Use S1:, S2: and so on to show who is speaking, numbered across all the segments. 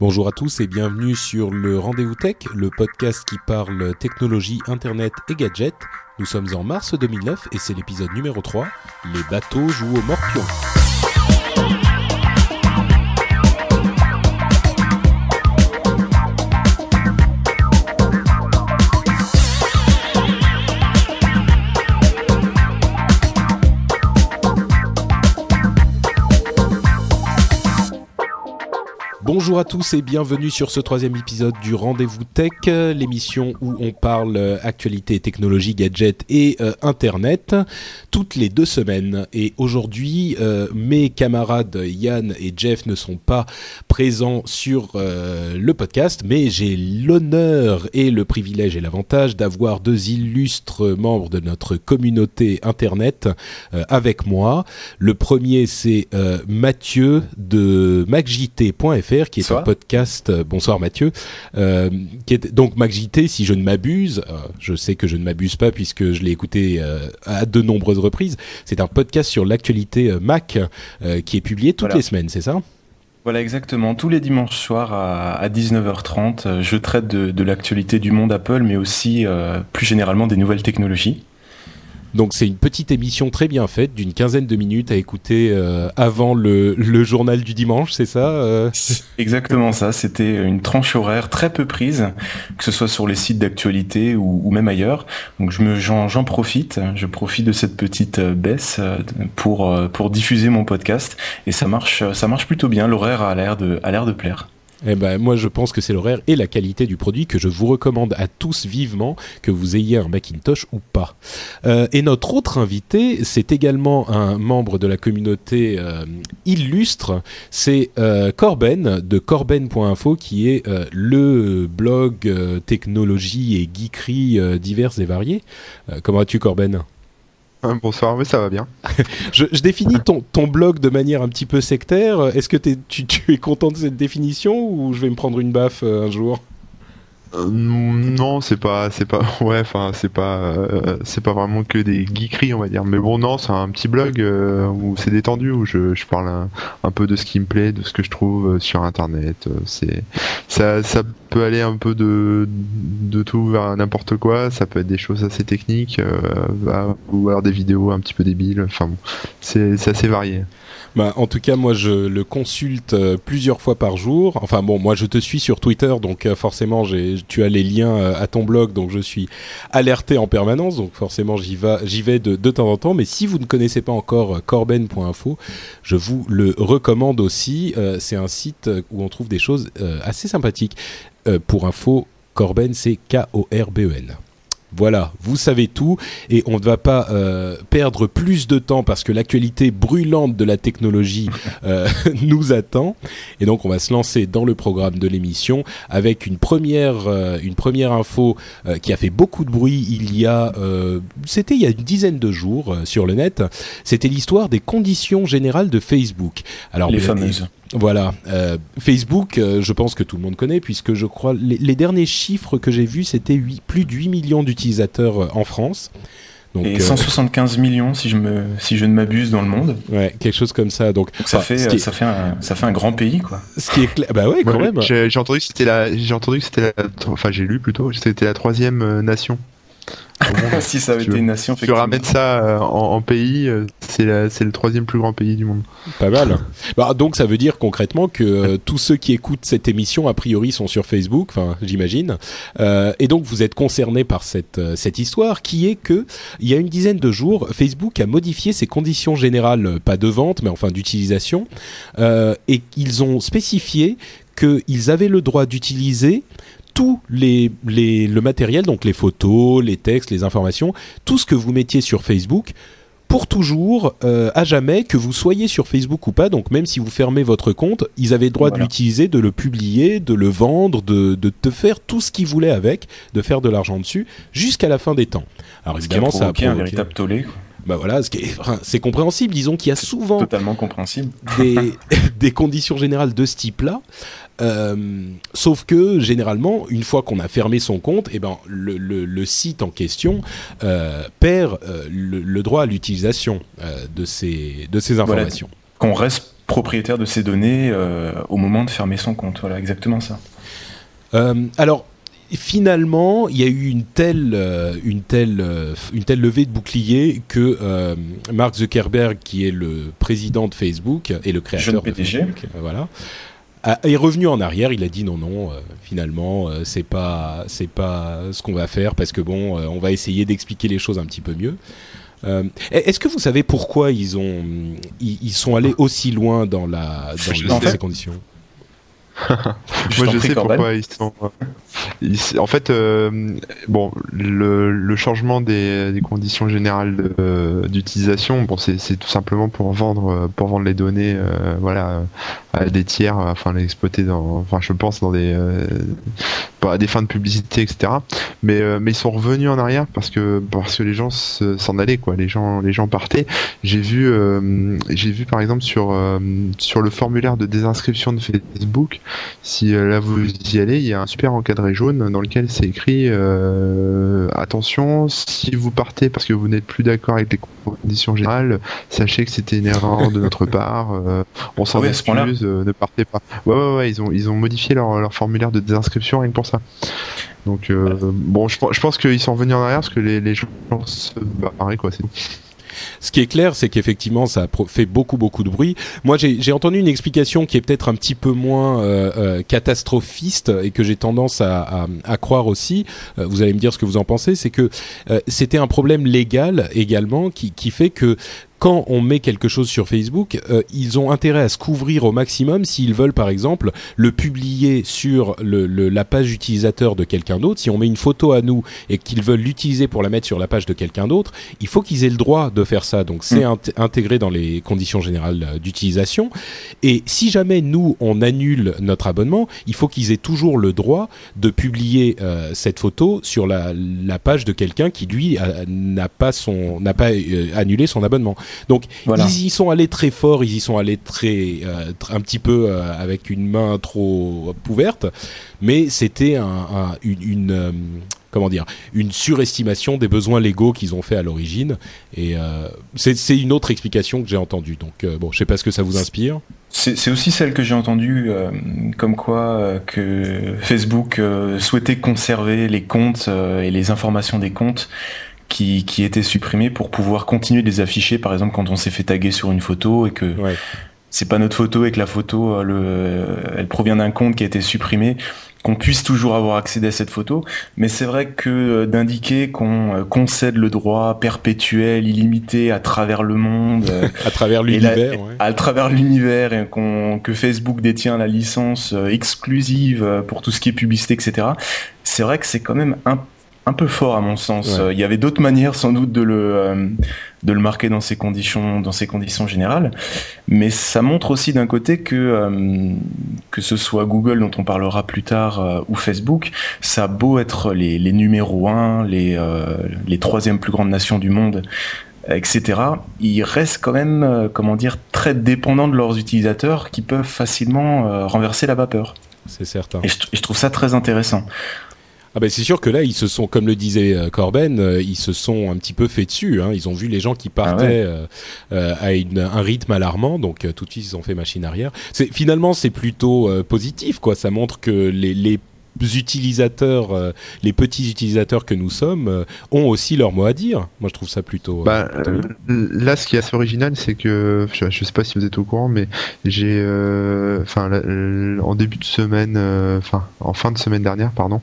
S1: Bonjour à tous et bienvenue sur le Rendez-vous Tech, le podcast qui parle technologie, internet et gadgets. Nous sommes en mars 2009 et c'est l'épisode numéro 3. Les bateaux jouent au morpion. Bonjour à tous et bienvenue sur ce troisième épisode du Rendez-vous Tech, l'émission où on parle euh, actualité, technologie, gadgets et euh, Internet toutes les deux semaines. Et aujourd'hui, euh, mes camarades Yann et Jeff ne sont pas présents sur le podcast, mais j'ai l'honneur et le privilège et l'avantage d'avoir deux illustres membres de notre communauté Internet avec moi. Le premier, c'est Mathieu de qui est un podcast. Euh, bonsoir Mathieu, euh, qui est donc MacJT, si je ne m'abuse. Euh, je sais que je ne m'abuse pas puisque je l'ai écouté à de nombreuses reprises. C'est un podcast sur l'actualité Mac qui est publié toutes les semaines, c'est ça?
S2: Voilà, exactement. Tous les dimanches soirs à, 19h30, je traite de, l'actualité du monde Apple, mais aussi plus généralement des nouvelles technologies.
S1: Donc c'est une petite émission très bien faite, d'une quinzaine de minutes à écouter euh, avant le, le, journal du dimanche, c'est ça euh
S2: Exactement ça, c'était une tranche horaire très peu prise, que ce soit sur les sites d'actualité ou, même ailleurs. Donc je me j'en profite, je profite de cette petite euh, baisse pour pour diffuser mon podcast et ça marche ça marche plutôt bien, l'horaire a l'air de a l'air de plaire.
S1: Eh ben, moi, je pense que c'est l'horaire et la qualité du produit que je vous recommande à tous vivement, que vous ayez un Macintosh ou pas. Euh, et notre autre invité, c'est également un membre de la communauté euh, illustre, c'est euh, Corben de corben.info, qui est euh, le blog technologie et geekerie diverses et variées. comment vas-tu, Corben?
S3: Bonsoir, mais ça va bien.
S1: je, définis ton, blog de manière un petit peu sectaire. Est-ce que tu, tu, es content de cette définition ou je vais me prendre une baffe euh, un jour?
S3: Euh, non, c'est pas, c'est pas, ouais, enfin, c'est pas, euh, c'est pas vraiment que des geekeries, on va dire. Mais bon, non, c'est un petit blog où c'est détendu, où je, je parle un, peu de ce qui me plaît, de ce que je trouve sur Internet. c'est, ça, ça peut aller un peu de, de tout vers n'importe quoi. Ça peut être des choses assez techniques, ou alors des vidéos un petit peu débiles. Enfin, bon, c'est assez varié.
S1: Bah, en tout cas, moi, je le consulte euh, plusieurs fois par jour. Enfin bon, moi, je te suis sur Twitter, donc euh, forcément, tu as les liens euh, à ton blog, donc je suis alerté en permanence. Donc forcément, j'y j'y vais de, de, temps en temps. Mais si vous ne connaissez pas encore corben.info, je vous le recommande aussi. c'est un site où on trouve des choses assez sympathiques. pour info, Corben, c'est K-O-R-B-E-N. Voilà, vous savez tout et on ne va pas euh, perdre plus de temps parce que l'actualité brûlante de la technologie euh, nous attend. Et donc on va se lancer dans le programme de l'émission avec une première euh, une première info qui a fait beaucoup de bruit il y a c'était il y a une dizaine de jours sur le net, c'était l'histoire des conditions générales de Facebook.
S2: Alors les fameuses
S1: voilà, euh, Facebook, euh, je pense que tout le monde connaît puisque je crois les, derniers chiffres que j'ai vus, c'était plus de 8 millions d'utilisateurs euh, en France.
S2: Donc, et 175 millions si je me si je ne m'abuse dans le monde.
S1: Ouais, quelque chose comme ça. Donc,
S2: ça fait ça fait un ça fait un grand pays quoi.
S1: Ce qui est bah ouais quand même.
S3: J'ai entendu que c'était la j'ai entendu que c'était enfin j'ai lu plutôt c'était la troisième nation
S2: si ça avait été une nation,
S3: tu ramènes ça euh, en, pays, euh, c'est le troisième plus grand pays du monde.
S1: Pas mal. Bah, donc ça veut dire concrètement que euh, tous ceux qui écoutent cette émission, a priori, sont sur Facebook, enfin j'imagine. et donc vous êtes concernés par cette, cette histoire qui est que il y a une dizaine de jours, Facebook a modifié ses conditions générales, pas de vente, mais enfin d'utilisation, et ils ont spécifié qu'ils avaient le droit d'utiliser tout les, les, le matériel, donc les photos, les textes, les informations, tout ce que vous mettiez sur Facebook, pour toujours, euh, à jamais, que vous soyez sur Facebook ou pas. Donc même si vous fermez votre compte, ils avaient le droit de l'utiliser, de le publier, de le vendre, de, de te faire tout ce qu'ils voulaient avec, de faire de l'argent dessus, jusqu'à la fin des temps.
S2: Alors évidemment, ça a provoqué un véritable tollé.
S1: Bah voilà, c'est compréhensible. Disons qu'il y a souvent
S2: totalement compréhensible
S1: des, des conditions générales de ce type-là. Euh, sauf que généralement, une fois qu'on a fermé son compte, eh ben, le, le, le site en question euh, perd euh, le, le, droit à l'utilisation de ces, de ces informations.
S2: Qu'on reste propriétaire de ces données au moment de fermer son compte. Voilà, exactement ça.
S1: alors, finalement, il y a eu une telle, une telle, une telle levée de bouclier que euh, Mark Zuckerberg, qui est le président de Facebook et le créateur
S2: de
S1: Facebook, voilà, est revenu en arrière. Il a dit non, non, euh, finalement, euh, c'est pas, c'est pas ce qu'on va faire parce que bon, euh, on va essayer d'expliquer les choses un petit peu mieux. Est-ce que vous savez pourquoi ils ont, ils, sont allés aussi loin dans la, dans, ces conditions?
S3: Moi, je sais pourquoi ils sont. en fait, euh, bon, le, le, changement des, des, conditions générales d'utilisation, bon, c'est tout simplement pour vendre, pour vendre les données, euh, voilà, à des tiers, enfin les exploiter dans, enfin, je pense dans des, euh, à des fins de publicité, etc. Mais, euh, mais ils sont revenus en arrière parce que parce que les gens s'en allaient, quoi. Les gens, les gens partaient. J'ai vu, j'ai vu par exemple sur sur le formulaire de désinscription de Facebook si euh, là vous y allez, il y a un super encadré jaune dans lequel c'est écrit euh, attention, si vous partez parce que vous n'êtes plus d'accord avec les conditions générales, sachez que c'était une erreur de notre part. Euh, on s'en ah excuse, ne partez pas. Ouais, ouais, ouais, ils ont ils ont modifié leur, leur formulaire de désinscription rien que pour ça. Donc bon, je, je pense qu'ils sont revenus en arrière parce que les, les gens se barraient quoi, c'est tout.
S1: Ce qui est clair, c'est qu'effectivement, ça fait beaucoup, beaucoup de bruit. Moi, j'ai entendu une explication qui est peut-être un petit peu moins euh, euh, catastrophiste et que j'ai tendance à, à, à, croire aussi. Euh, vous allez me dire ce que vous en pensez. C'est que euh, c'était un problème légal également qui, qui fait que quand on met quelque chose sur Facebook, euh, ils ont intérêt à se couvrir au maximum s'ils veulent, par exemple, le publier sur le, le, la page utilisateur de quelqu'un d'autre. Si on met une photo à nous et qu'ils veulent l'utiliser pour la mettre sur la page de quelqu'un d'autre, il faut qu'ils aient le droit de faire ça. Donc c'est mm. intégré dans les conditions générales euh, d'utilisation. Et si jamais nous, on annule notre abonnement, il faut qu'ils aient toujours le droit de publier euh, cette photo sur la, la page de quelqu'un qui, lui, n'a pas, son, n'a pas euh, annulé son abonnement. Donc ils y sont allés très fort, ils y sont allés très euh, un petit peu euh, avec une main trop ouverte, mais c'était un, un, une, une euh, comment dire une surestimation des besoins légaux qu'ils ont fait à l'origine et euh, c'est une autre explication que j'ai entendue. Donc bon, je sais pas ce que ça vous inspire.
S2: C'est aussi celle que j'ai entendue, euh, comme quoi que Facebook souhaitait conserver les comptes et les informations des comptes qui, qui étaient supprimés pour pouvoir continuer de les afficher, par exemple quand on s'est fait taguer sur une photo et que
S1: ouais.
S2: c'est pas notre photo et que la photo, euh, le, euh, elle provient d'un compte qui a été supprimé, qu'on puisse toujours avoir accès à cette photo. Mais c'est vrai que euh, d'indiquer qu'on concède le droit perpétuel, illimité à travers le monde,
S1: à travers l'univers, ouais.
S2: à travers l'univers, et qu'on que Facebook détient la licence exclusive pour tout ce qui est publicité, etc. C'est vrai que c'est quand même un un peu fort à mon sens. Ouais. Il y avait d'autres manières sans doute de le euh, de le marquer dans ces conditions dans ces conditions générales, mais ça montre aussi d'un côté que euh, que ce soit Google dont on parlera plus tard euh, ou Facebook, ça a beau être les les numéros un, les euh, les troisième plus grandes nations du monde etc. Ils restent quand même, euh, comment dire, très dépendants de leurs utilisateurs qui peuvent facilement euh, renverser la vapeur.
S1: C'est certain.
S2: Et je, et je, trouve ça très intéressant.
S1: Ah ben c'est sûr que là ils se sont, comme le disait euh, Corben, euh, ils se sont un petit peu fait dessus. Hein. Ils ont vu les gens qui partaient ah ouais. euh, à une, un rythme alarmant, donc tout de suite ils ont fait machine arrière. C'est finalement c'est plutôt positif quoi. Ça montre que les, les utilisateurs, euh, les petits utilisateurs que nous sommes, euh, ont aussi leur mot à dire. Moi, je trouve ça plutôt.
S3: Euh, bah, là, ce qui est assez original, c'est que je, je, sais pas si vous êtes au courant, mais j'ai, enfin, en début de semaine, enfin, en fin de semaine dernière, pardon,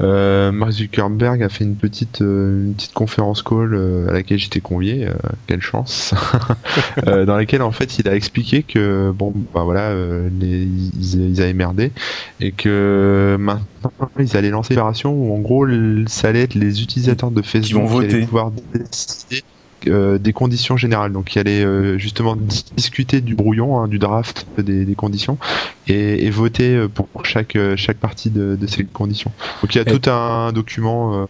S3: Mark Zuckerberg a fait une petite, une petite conférence call à laquelle j'étais convié. quelle chance Dans laquelle, en fait, il a expliqué que bon, bah voilà, les, ils, ils avaient merdé et que maintenant ils allaient lancer une opération où en gros ça allait être les utilisateurs de Facebook
S2: qui vont voter.
S3: pouvoir décider euh, des conditions générales. Donc il allait euh, justement discuter du brouillon, hein, du draft des, des conditions et, et, voter pour chaque chaque partie de, de, ces conditions. Donc il y a tout un document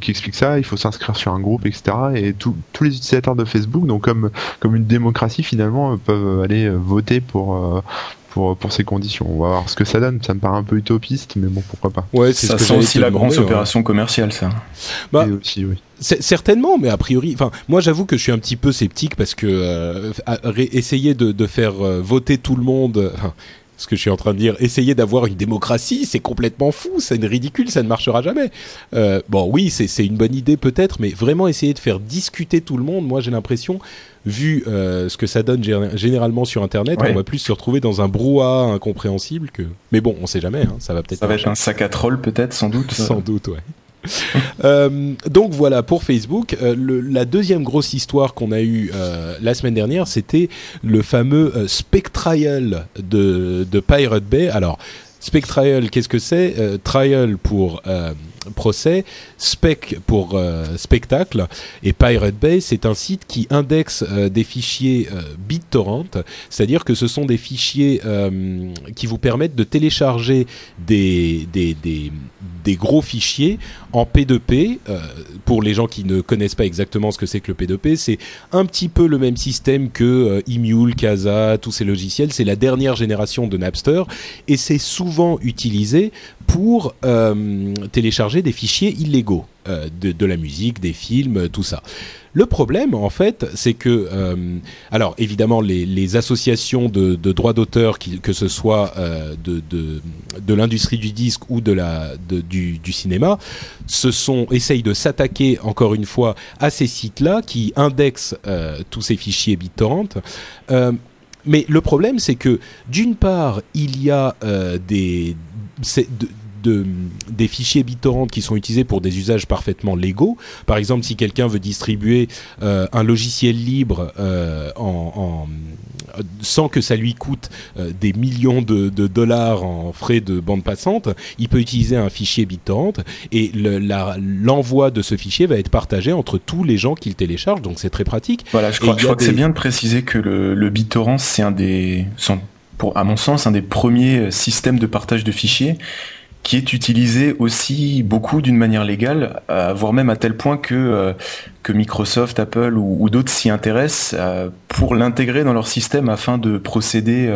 S3: qui explique ça. Il faut s'inscrire sur un groupe, etc. Et tous les utilisateurs de Facebook, donc comme comme une démocratie finalement, peuvent aller voter pour pour, ces conditions. On va voir ce que ça donne. Ça me paraît un peu utopiste, mais bon, pourquoi pas.
S2: Ouais, c'est ça sent aussi la grande opération commerciale, ça.
S1: Bah, aussi, oui. Certainement, mais a priori, enfin, moi j'avoue que je suis un petit peu sceptique parce que euh, essayer de, de faire euh, voter tout le monde, ce que je suis en train de dire, essayer d'avoir une démocratie, c'est complètement fou, c'est ridicule, ça ne marchera jamais. Euh, bon, oui, c'est une bonne idée peut-être, mais vraiment essayer de faire discuter tout le monde, moi j'ai l'impression, vu euh, ce que ça donne généralement sur Internet, on va plus se retrouver dans un brouhaha incompréhensible que. Mais bon, on sait jamais, hein, ça va peut-être.
S2: Ça va être un sac à troll peut-être, sans doute.
S1: sans doute, ouais. Euh, donc voilà pour Facebook. Euh, la deuxième grosse histoire qu'on a eue euh, la semaine dernière, c'était le fameux Spectrial de, de Pirate Bay. Alors Spectrial, qu'est-ce que c'est? Trial pour procès, Spec pour euh, spectacle et Pirate Bay, c'est un site qui indexe euh, des fichiers euh, BitTorrent, c'est-à-dire que ce sont des fichiers qui vous permettent de télécharger des, gros fichiers en P2P. pour les gens qui ne connaissent pas exactement ce que c'est que le P2P, c'est un petit peu le même système que Emule, Casa, tous ces logiciels. C'est la dernière génération de Napster et c'est souvent utilisé pour télécharger des fichiers illégaux euh, de, la musique, des films, tout ça. Le problème, en fait, c'est que, euh, alors évidemment, les, associations de, droits d'auteur, que ce soit euh, de, l'industrie du disque ou de la, du, du, cinéma, se sont essayent de s'attaquer encore une fois à ces sites-là qui indexent tous ces fichiers BitTorrent. mais le problème, c'est que d'une part, il y a des des fichiers BitTorrent qui sont utilisés pour des usages parfaitement légaux. Par exemple, si quelqu'un veut distribuer euh, un logiciel libre euh, en, sans que ça lui coûte euh, des millions de, dollars en frais de bande passante, il peut utiliser un fichier BitTorrent et l'envoi de ce fichier va être partagé entre tous les gens qui le téléchargent. Donc c'est très pratique.
S2: Voilà, je crois, que c'est bien de préciser que le, le BitTorrent c'est un des, pour, à mon sens, un des premiers systèmes de partage de fichiers qui est utilisé aussi beaucoup d'une manière légale, euh, voire même à tel point que, euh, Microsoft, Apple ou, d'autres s'y intéressent euh, pour l'intégrer dans leur système afin de procéder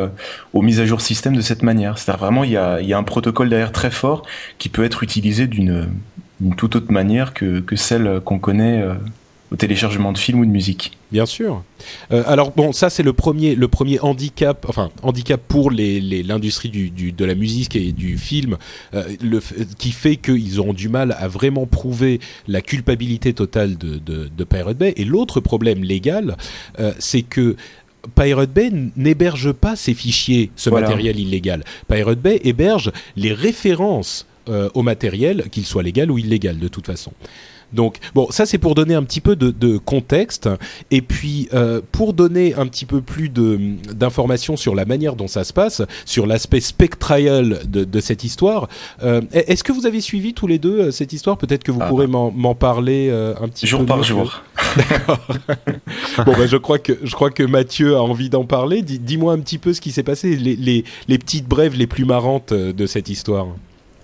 S2: aux mises à jour système de cette manière. C'est-à-dire vraiment, il y a, un protocole derrière très fort qui peut être utilisé d'une toute autre manière que celle qu'on connaît au téléchargement de films ou de musique.
S1: Bien sûr. Euh, alors bon, ça c'est le premier, le premier handicap, enfin handicap pour l'industrie les, du, de la musique et du film, euh, le, qui fait qu'ils auront du mal à vraiment prouver la culpabilité totale de, de, de Pirate Bay. Et l'autre problème légal, euh, c'est que Pirate Bay n'héberge pas ces fichiers, ce matériel illégal. Pirate Bay héberge les références au matériel, qu'il soit légal ou illégal de toute façon. Donc bon, ça c'est pour donner un petit peu de, contexte et puis euh, pour donner un petit peu plus d'informations sur la manière dont ça se passe, sur l'aspect spectral de, cette histoire. Euh, est-ce que vous avez suivi tous les deux euh, cette histoire? Peut-être que vous ah. pourrez m'en parler un petit
S2: jour
S1: peu.
S2: Jour par jour.
S1: D'accord. bon, ben, je crois que je crois que Mathieu a envie d'en parler. Dis-moi un petit peu ce qui s'est passé, les, les petites brèves les plus marrantes de cette histoire.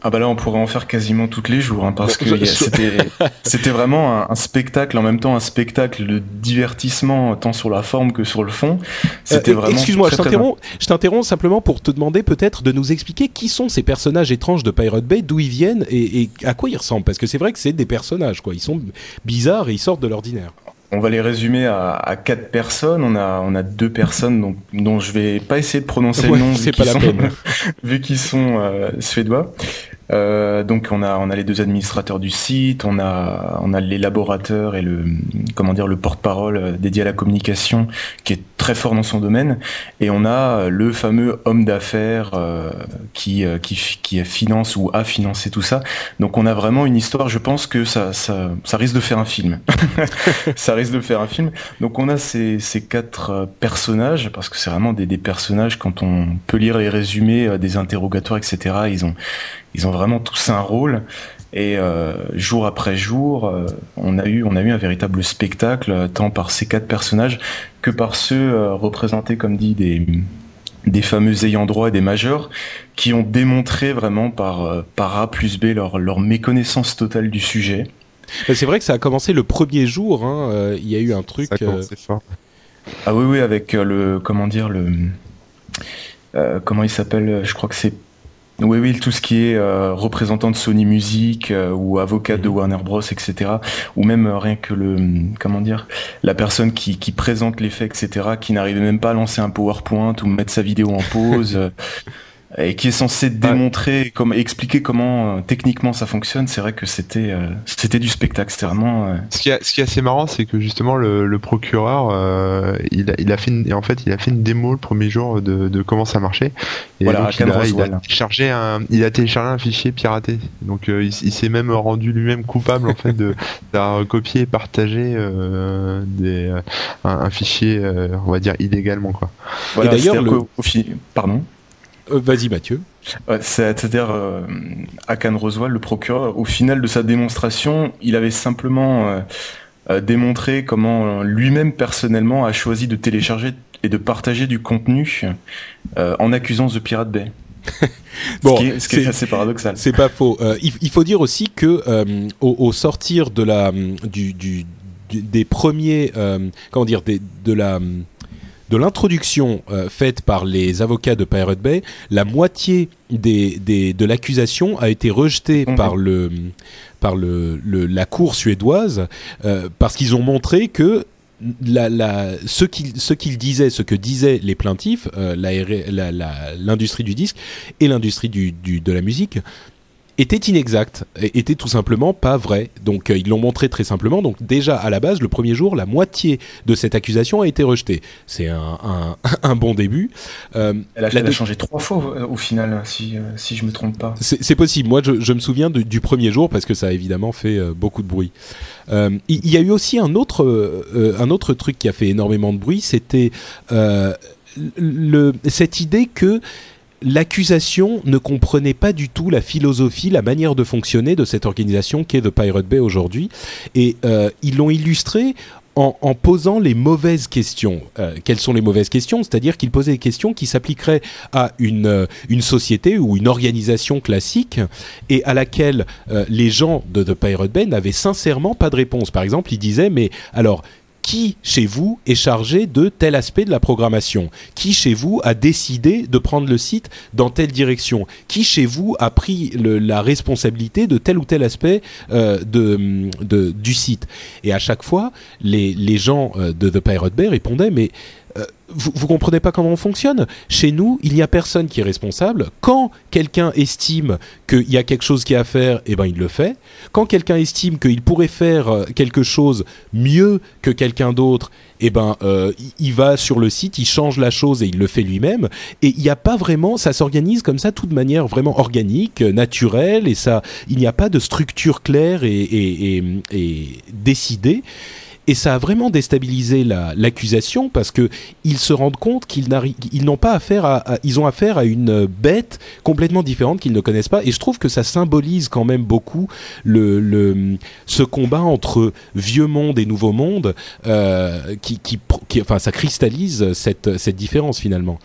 S2: Ah bah là on pourrait en faire quasiment tous les jours hein, parce que c'était vraiment un, spectacle en même temps un spectacle de divertissement tant sur la forme que sur le fond. C'était euh, vraiment.
S1: Excuse-moi, je t'interromps. simplement pour te demander peut-être de nous expliquer qui sont ces personnages étranges de Pirate Bay, d'où ils viennent et, à quoi ils ressemblent parce que c'est vrai que c'est des personnages quoi. Ils sont bizarres et ils sortent de l'ordinaire.
S2: On va les résumer à, quatre personnes. On a, on a deux personnes dont, dont je vais pas essayer de prononcer le nom vu qu'ils sont, vu qu'ils sont euh, suédois. Euh, donc on a on a les deux administrateurs du site, on a on a l'élaborateur et le comment dire le porte-parole euh, dédié à la communication qui est très fort dans son domaine et on a le fameux homme d'affaires euh, qui, qui qui finance ou a financé tout ça. Donc on a vraiment une histoire, je pense que ça ça ça risque de faire un film. ça risque de faire un film. Donc on a ces ces quatre personnages parce que c'est vraiment des des personnages quand on peut lire les résumés des interrogatoires etc. Ils ont ils ont vraiment tous un rôle. Et euh, jour après jour, euh, on a eu on a eu un véritable spectacle tant par ces quatre personnages que par ceux représentés comme dit des des fameux ayants droit et des majeurs qui ont démontré vraiment par par A plus B leur leur méconnaissance totale du sujet.
S1: C'est vrai que ça a commencé le premier jour. Hein, il y a eu un truc.
S3: Ça fort.
S2: Ah oui oui avec le comment dire le comment il s'appelle Je crois que c'est oui, oui, tout ce qui est euh, représentant de Sony Music euh, ou avocat de mhm. Warner Bros, etc. Ou même euh, rien que le, comment dire, la personne qui, qui présente l'effet, etc., qui n'arrivait même pas à lancer un PowerPoint ou mettre sa vidéo en pause. et qui est censé démontrer, comme expliquer comment euh, techniquement ça fonctionne. C'est vrai que c'était euh, c'était du spectacle, c'était vraiment. Euh,
S3: ce qui, est, ce qui est assez marrant, c'est que justement le, le procureur, il, a, il a fait une, en fait il a fait une démo le premier jour de, de comment ça marchait.
S2: Et voilà, donc, il, a,
S3: il, a, téléchargé un, il a téléchargé un fichier piraté. Donc il, il s'est même rendu lui-même coupable en fait de d'avoir copié et partagé des un, un fichier, on va dire illégalement quoi.
S2: Voilà, et d'ailleurs, le... pardon.
S1: Euh, vas-y Mathieu.
S2: C'est-à-dire, euh, Akan Roswell, le procureur, au final de sa démonstration, il avait simplement euh, démontré comment lui-même personnellement a choisi de télécharger et de partager du contenu en accusant The Pirate Bay. bon, ce qui est, assez paradoxal.
S1: C'est pas faux. Il, faut dire aussi que au, sortir de la du, des premiers comment dire de la de l'introduction euh, faite par les avocats de Pirate Bay, la moitié des, des de l'accusation a été rejetée mhm. par le par le, la cour suédoise euh, parce qu'ils ont montré que la, la, ce qu'ils disaient, ce que disaient les plaintifs, euh, l'industrie du disque et l'industrie du, du, de la musique était inexact, était tout simplement pas vrai. Donc euh, ils l'ont montré très simplement. Donc déjà à la base, le premier jour, la moitié de cette accusation a été rejetée. C'est un, un, un, bon début.
S2: Euh, elle, a, changé trois fois euh, au, final, si, si je me trompe pas.
S1: C'est possible. Moi, je, je me souviens du premier jour parce que ça a évidemment fait beaucoup de bruit. Il y, a eu aussi un autre, un autre truc qui a fait énormément de bruit, c'était cette idée que l'accusation ne comprenait pas du tout la philosophie, la manière de fonctionner de cette organisation qu'est The Pirate Bay aujourd'hui. Et euh, ils l'ont illustré en, posant les mauvaises questions. Euh, quelles sont les mauvaises questions? C'est-à-dire qu'ils posaient des questions qui s'appliqueraient à une, euh, une société ou une organisation classique et à laquelle les gens de The Pirate Bay n'avaient sincèrement pas de réponse. Par exemple, ils disaient, mais alors, qui chez vous est chargé de tel aspect de la programmation Qui chez vous a décidé de prendre le site dans telle direction Qui chez vous a pris la responsabilité de tel ou tel aspect euh, de, du site Et à chaque fois, les, les gens euh, de The Pirate Bay répondaient mais vous, vous comprenez pas comment on fonctionne? Chez nous, il n'y a personne qui est responsable. Quand quelqu'un estime qu'il y a quelque chose qui est à faire, eh ben il le fait. Quand quelqu'un estime qu'il pourrait faire euh, quelque chose mieux que quelqu'un d'autre, eh ben euh, il va sur le site, il change la chose et il le fait lui-même. Et il n'y a pas vraiment, ça s'organise comme ça, tout de manière vraiment organique, naturelle, et ça, il n'y a pas de structure claire et décidée et ça a vraiment déstabilisé l'accusation parce que ils se rendent compte qu'ils n'ont pas affaire à, ils ont affaire à une bête complètement différente qu'ils ne connaissent pas et je trouve que ça symbolise quand même beaucoup le, le ce combat entre vieux monde et nouveau monde euh, qui, qui, qui, enfin ça cristallise cette cette différence finalement.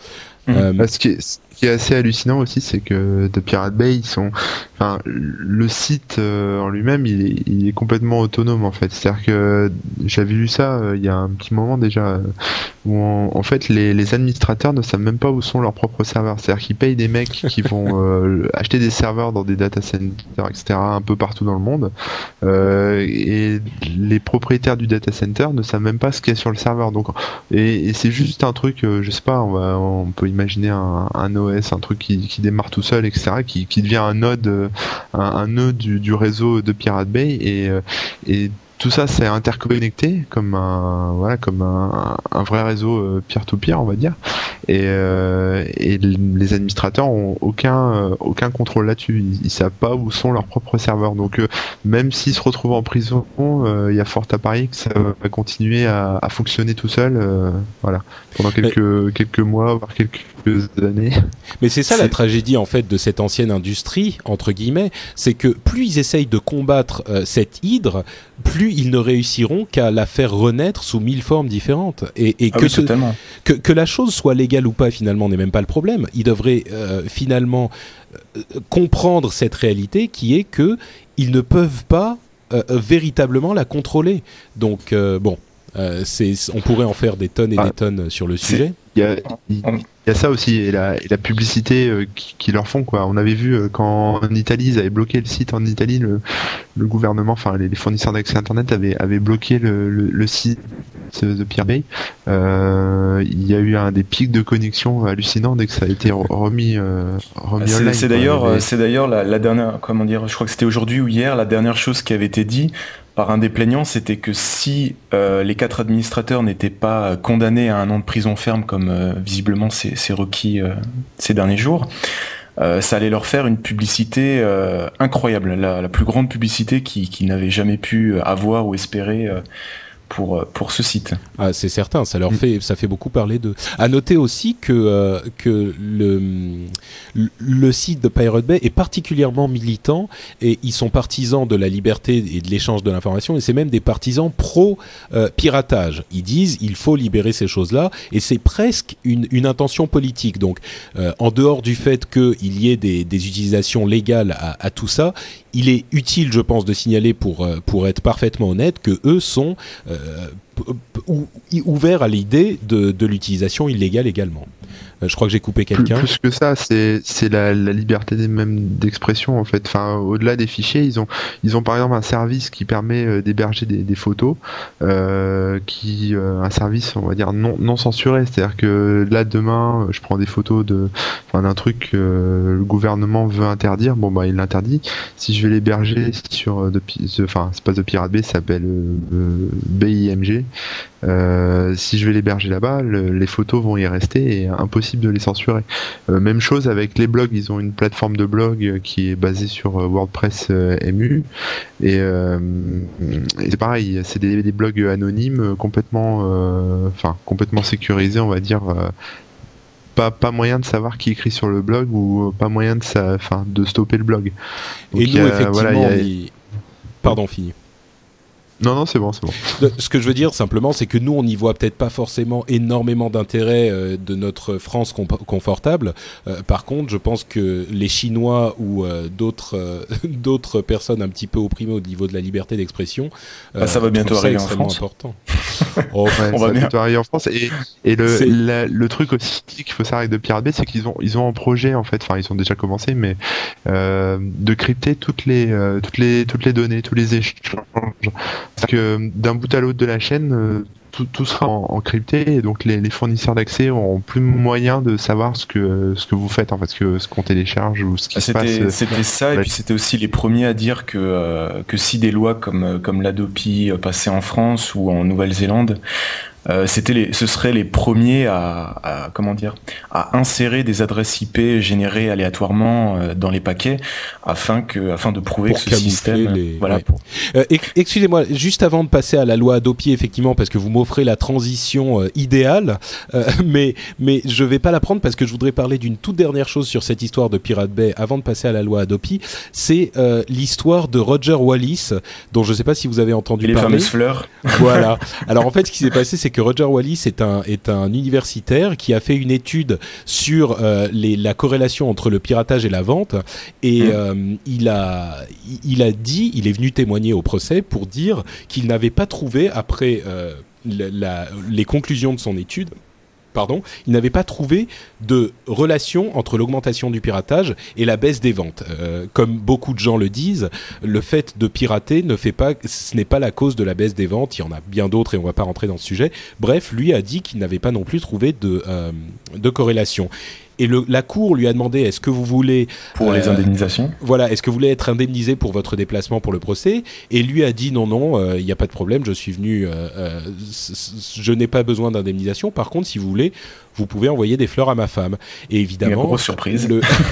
S3: Mmh. Euh, qui est assez hallucinant aussi, c'est que de Pirate Bay, ils sont, enfin, le site euh, en lui-même, il est, il est, complètement autonome en fait. C'est-à-dire que j'avais lu ça euh, il y a un petit moment déjà, euh, où en, fait les, les, administrateurs ne savent même pas où sont leurs propres serveurs. C'est-à-dire qu'ils payent des mecs qui vont acheter des serveurs dans des data centers, etc., un peu partout dans le monde, et les propriétaires du data center ne savent même pas ce qu'il y a sur le serveur. Donc, et, et c'est juste un truc, je sais pas, on, va, on peut imaginer un, un OS c'est un truc qui, démarre tout seul, etc., qui, devient un node, euh, un, nœud du, réseau de Pirate Bay et, euh, et tout ça c'est interconnecté comme un voilà comme un, un vrai réseau peer-to-peer on va dire. Et, et les administrateurs ont aucun aucun contrôle là-dessus. Ils, ils, savent pas où sont leurs propres serveurs. Donc même s'ils se retrouvent en prison il y a fort à parier que ça va continuer à, à fonctionner tout seul voilà. Pendant quelques quelques mois voire quelques années
S1: mais c'est ça la tragédie en fait de cette ancienne industrie entre guillemets c'est que plus ils essayent de combattre euh, cette hydre, plus ils ne réussiront qu'à la faire renaître sous mille formes différentes. Et, et
S2: ah
S1: que,
S2: oui,
S1: ce,
S2: totalement.
S1: que, que la chose soit légale ou pas finalement n'est même pas le problème. Ils devraient euh, finalement euh, comprendre cette réalité qui est que ils ne peuvent pas véritablement la contrôler. Donc bon. C'est, on pourrait en faire des tonnes et
S3: Ah.
S1: des tonnes sur le sujet.
S3: Il y a, il- il y a ça aussi et la, et la publicité euh, qui, qui leur font quoi. On avait vu euh, quand en Italie ils avaient bloqué le site en Italie, le, le gouvernement, enfin les, les fournisseurs d'accès internet avaient, avaient bloqué le, le, le site de Pierre Bay. Euh, il y a eu un des pics de connexion hallucinants dès que ça a été re- remis, euh, remis
S2: C'est- d'ailleurs,
S3: y
S2: euh, c'est d'ailleurs la, la dernière, comment dire, je crois que c'était aujourd'hui ou hier, la dernière chose qui avait été dit par un des plaignants, c'était que si euh, les quatre administrateurs n'étaient pas condamnés à un an de prison ferme, comme euh, visiblement c'est requis euh, ces derniers jours, ça allait leur faire une publicité incroyable, la, plus grande publicité qu'ils n'avaient jamais pu avoir ou espérer pour, euh, pour ce site.
S1: Ah, c'est certain, ça leur
S3: Mm.
S1: fait, ça fait beaucoup parler d'eux. À noter aussi que euh, que le le site de Pirate Bay est particulièrement militant et ils sont partisans de la liberté et de l'échange de l'information et c'est même des partisans pro euh, piratage. Ils disent il faut libérer ces choses-là et c'est presque une une intention politique. Donc euh, en dehors du fait qu'il y ait des des utilisations légales à, à tout ça, il est utile, je pense, de signaler pour pour être parfaitement honnête que eux sont euh, p- p- ou- y- ouverts à l'idée de, de l'utilisation illégale également. Euh, je crois que j'ai coupé quelqu'un.
S3: plus que ça, c'est c'est la, la liberté même d'expression en fait. Enfin, au-delà des fichiers, ils ont ils ont par exemple un service qui permet euh, d'héberger des, des photos, euh, qui euh, un service on va dire non non censuré. C'est-à-dire que là demain, je prends des photos de enfin, d'un truc que le gouvernement veut interdire. Bon bah il l'interdit. Si je vais l'héberger sur de enfin c'est pas de Pirate Bay, ça s'appelle euh, BIMG. Euh, si je vais l'héberger là-bas, le- les photos vont y rester et impossible de les censurer. Euh, même chose avec les blogs, ils ont une plateforme de blog euh, qui est basée sur euh, WordPress MU et, euh, et c'est pareil, c'est des, des blogs anonymes complètement, euh, enfin complètement sécurisés, on va dire. pas, pas moyen de savoir qui écrit sur le blog ou pas moyen de, sa, de stopper le blog. Donc,
S1: Et nous,
S3: a-
S1: effectivement,
S3: voilà, a-
S1: Pardon, fini.
S3: Non, non, c'est bon, c'est bon.
S1: Ce que je veux dire simplement, c'est que nous, on n'y voit peut-être pas forcément énormément d'intérêt euh, de notre France confortable. Euh, par contre, je pense que les Chinois ou euh, d'autres euh, d'autres personnes un petit peu opprimées au niveau de la liberté d'expression, euh,
S2: Bah, ça va bientôt
S1: trouvent ça
S2: arriver en
S1: extrêmement
S2: France.
S1: important. Oh,
S3: Ouais,
S2: On
S3: ça
S2: va bien.
S3: bientôt arriver en France et, et le, la- le truc aussi qu'il faut savoir avec de Pirate Bay, c'est qu'ils ont ils ont en projet en fait, enfin ils ont déjà commencé, mais euh, de crypter toutes les euh, toutes les toutes les données, tous les échanges. Parce que d'un bout à l'autre de la chaîne, euh, tout, tout sera en, en crypté et donc les, les fournisseurs d'accès auront plus moyen de savoir ce que ce que vous faites en fait, ce que ce qu'on télécharge ou ce qui se passe.
S2: C'était
S3: euh,
S2: c'était ça, et puis c'était aussi les premiers à dire que, euh, que si des lois comme, euh, comme l'Adopi euh, passaient en France ou en Nouvelle-Zélande, euh, c'était les, ce seraient les premiers à, à comment dire à insérer des adresses IP générées aléatoirement euh, dans les paquets afin que afin de prouver
S1: Pour
S2: que ce système
S1: les-
S2: voilà
S1: ouais.
S2: pour-
S1: Euh, ex- Excusez-moi, juste avant de passer à la loi Adopi, effectivement, parce que vous m'offrez la transition idéale, mais mais je vais pas la prendre parce que je voudrais parler d'une toute dernière chose sur cette histoire de Pirate Bay avant de passer à la loi Adopi. C'est l'histoire de Roger Wallis, dont je sais pas si vous avez entendu
S2: et les
S1: parler.
S2: fameuses fleurs
S1: Voilà. Alors en fait, ce qui s'est passé, c'est que Roger Wallis est un est un universitaire qui a fait une étude sur euh, les, la corrélation entre le piratage et la vente, et
S2: Mm.
S1: euh, il a il a dit, il est venu témoigner au procès pour dire qu'il n'avait pas trouvé après euh, la- la- les conclusions de son étude. Pardon, il n'avait pas trouvé de relation entre l'augmentation du piratage et la baisse des ventes. Euh, comme beaucoup de gens le disent, le fait de pirater ne fait pas, ce n'est pas la cause de la baisse des ventes. Il y en a bien d'autres et on va pas rentrer dans ce sujet. Bref, lui a dit qu'il n'avait pas non plus trouvé de, euh, de corrélation. Et le, la cour lui a demandé est-ce que vous voulez
S2: pour les indemnisations
S1: Voilà, est-ce que vous voulez être indemnisé pour votre déplacement pour le procès? Et lui a dit non, non, il n'y a pas de problème, je suis venu, je n'ai pas besoin d'indemnisation. Par contre, si vous voulez, vous pouvez envoyer des fleurs à ma femme. Et évidemment,
S2: surprise.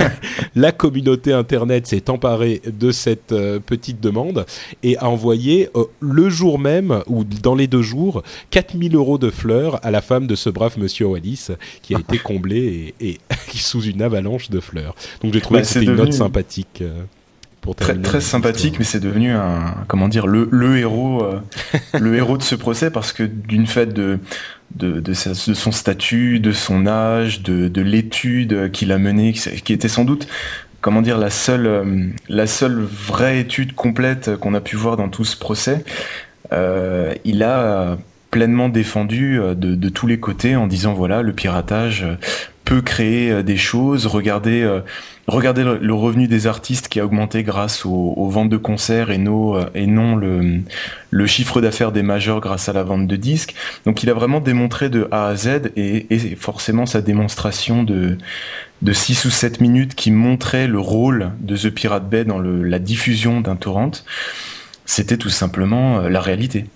S1: la communauté internet s'est emparée de cette euh, petite demande et a envoyé euh, le jour même ou dans les deux jours 4000 euros de fleurs à la femme de ce brave monsieur Wallis qui a été comblé et, et sous une avalanche de fleurs. Donc j'ai trouvé bah, que c'était une note sympathique. Euh,
S2: pour très, très sympathique, mais c'est devenu un comment dire le, le héros le héros de ce procès parce que d'une fête de de, son statut, de son âge, de, de l'étude qu'il a menée, qui était sans doute comment dire la seule euh, la seule vraie étude complète qu'on a pu voir dans tout ce procès. Euh, il a pleinement défendu euh, de, tous les côtés en disant voilà le piratage peut créer des choses. Regardez regardez le, revenu des artistes qui a augmenté grâce aux, ventes de concerts et, non le, chiffre d'affaires des majors grâce à la vente de disques. Donc il a vraiment démontré de A à Z et, forcément sa démonstration de, de 6 ou 7 minutes qui montrait le rôle de The Pirate Bay dans le, la diffusion d'un torrent, c'était tout simplement euh, la réalité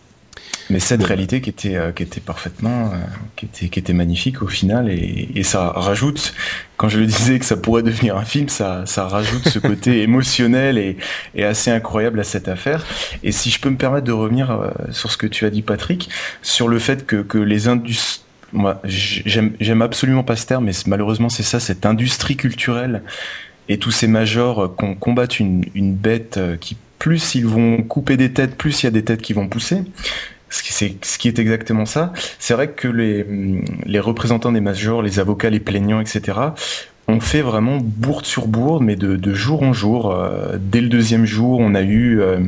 S2: mais cette réalité qui était euh, qui était parfaitement euh, qui était qui était magnifique au final et, et, ça rajoute quand je le disais que ça pourrait devenir un film ça ça rajoute ce côté émotionnel et, et assez incroyable à cette affaire. Et si je peux me permettre de revenir euh, sur ce que tu as dit Patrick sur le fait que que les industries moi j'aime j'aime absolument pas ce terme mais malheureusement c'est ça cette industrie culturelle et tous ces majors qu'on combattent une, une bête qui plus ils vont couper des têtes, plus il y a des têtes qui vont pousser ce qui est exactement ça. C'est vrai que les, représentants des majors, les avocats, les plaignants, etc., ont fait vraiment bourde sur bourde, mais de, jour en jour. Euh, dès le deuxième jour, on a eu, euh,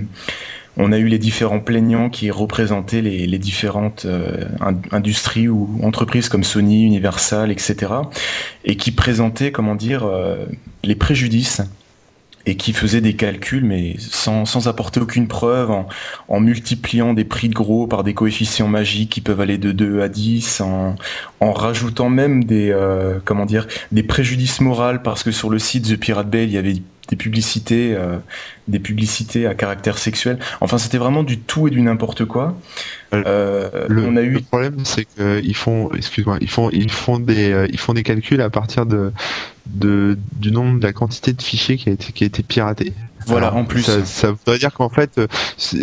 S2: on a eu les différents plaignants qui représentaient les, les différentes euh, industries ou entreprises comme Sony, Universal, etc., et qui présentaient, comment dire, les préjudices et qui faisait des calculs, mais sans, apporter aucune preuve, en, multipliant des prix de gros par des coefficients magiques qui peuvent aller de 2 à 10, en, rajoutant même des, euh, des préjudices moraux, parce que sur le site The Pirate Bay, il y avait des publicités, euh, des publicités à caractère sexuel. Enfin, c'était vraiment du tout et du n'importe quoi.
S3: Euh, le, on a eu... le problème, c'est qu'ils font, excuse-moi, ils font, ils font des, euh, ils font des calculs à partir de, de, du nombre, de la quantité de fichiers qui a été, qui a été piraté.
S2: Voilà, en plus.
S3: Ça, ça, voudrait dire qu'en fait, euh,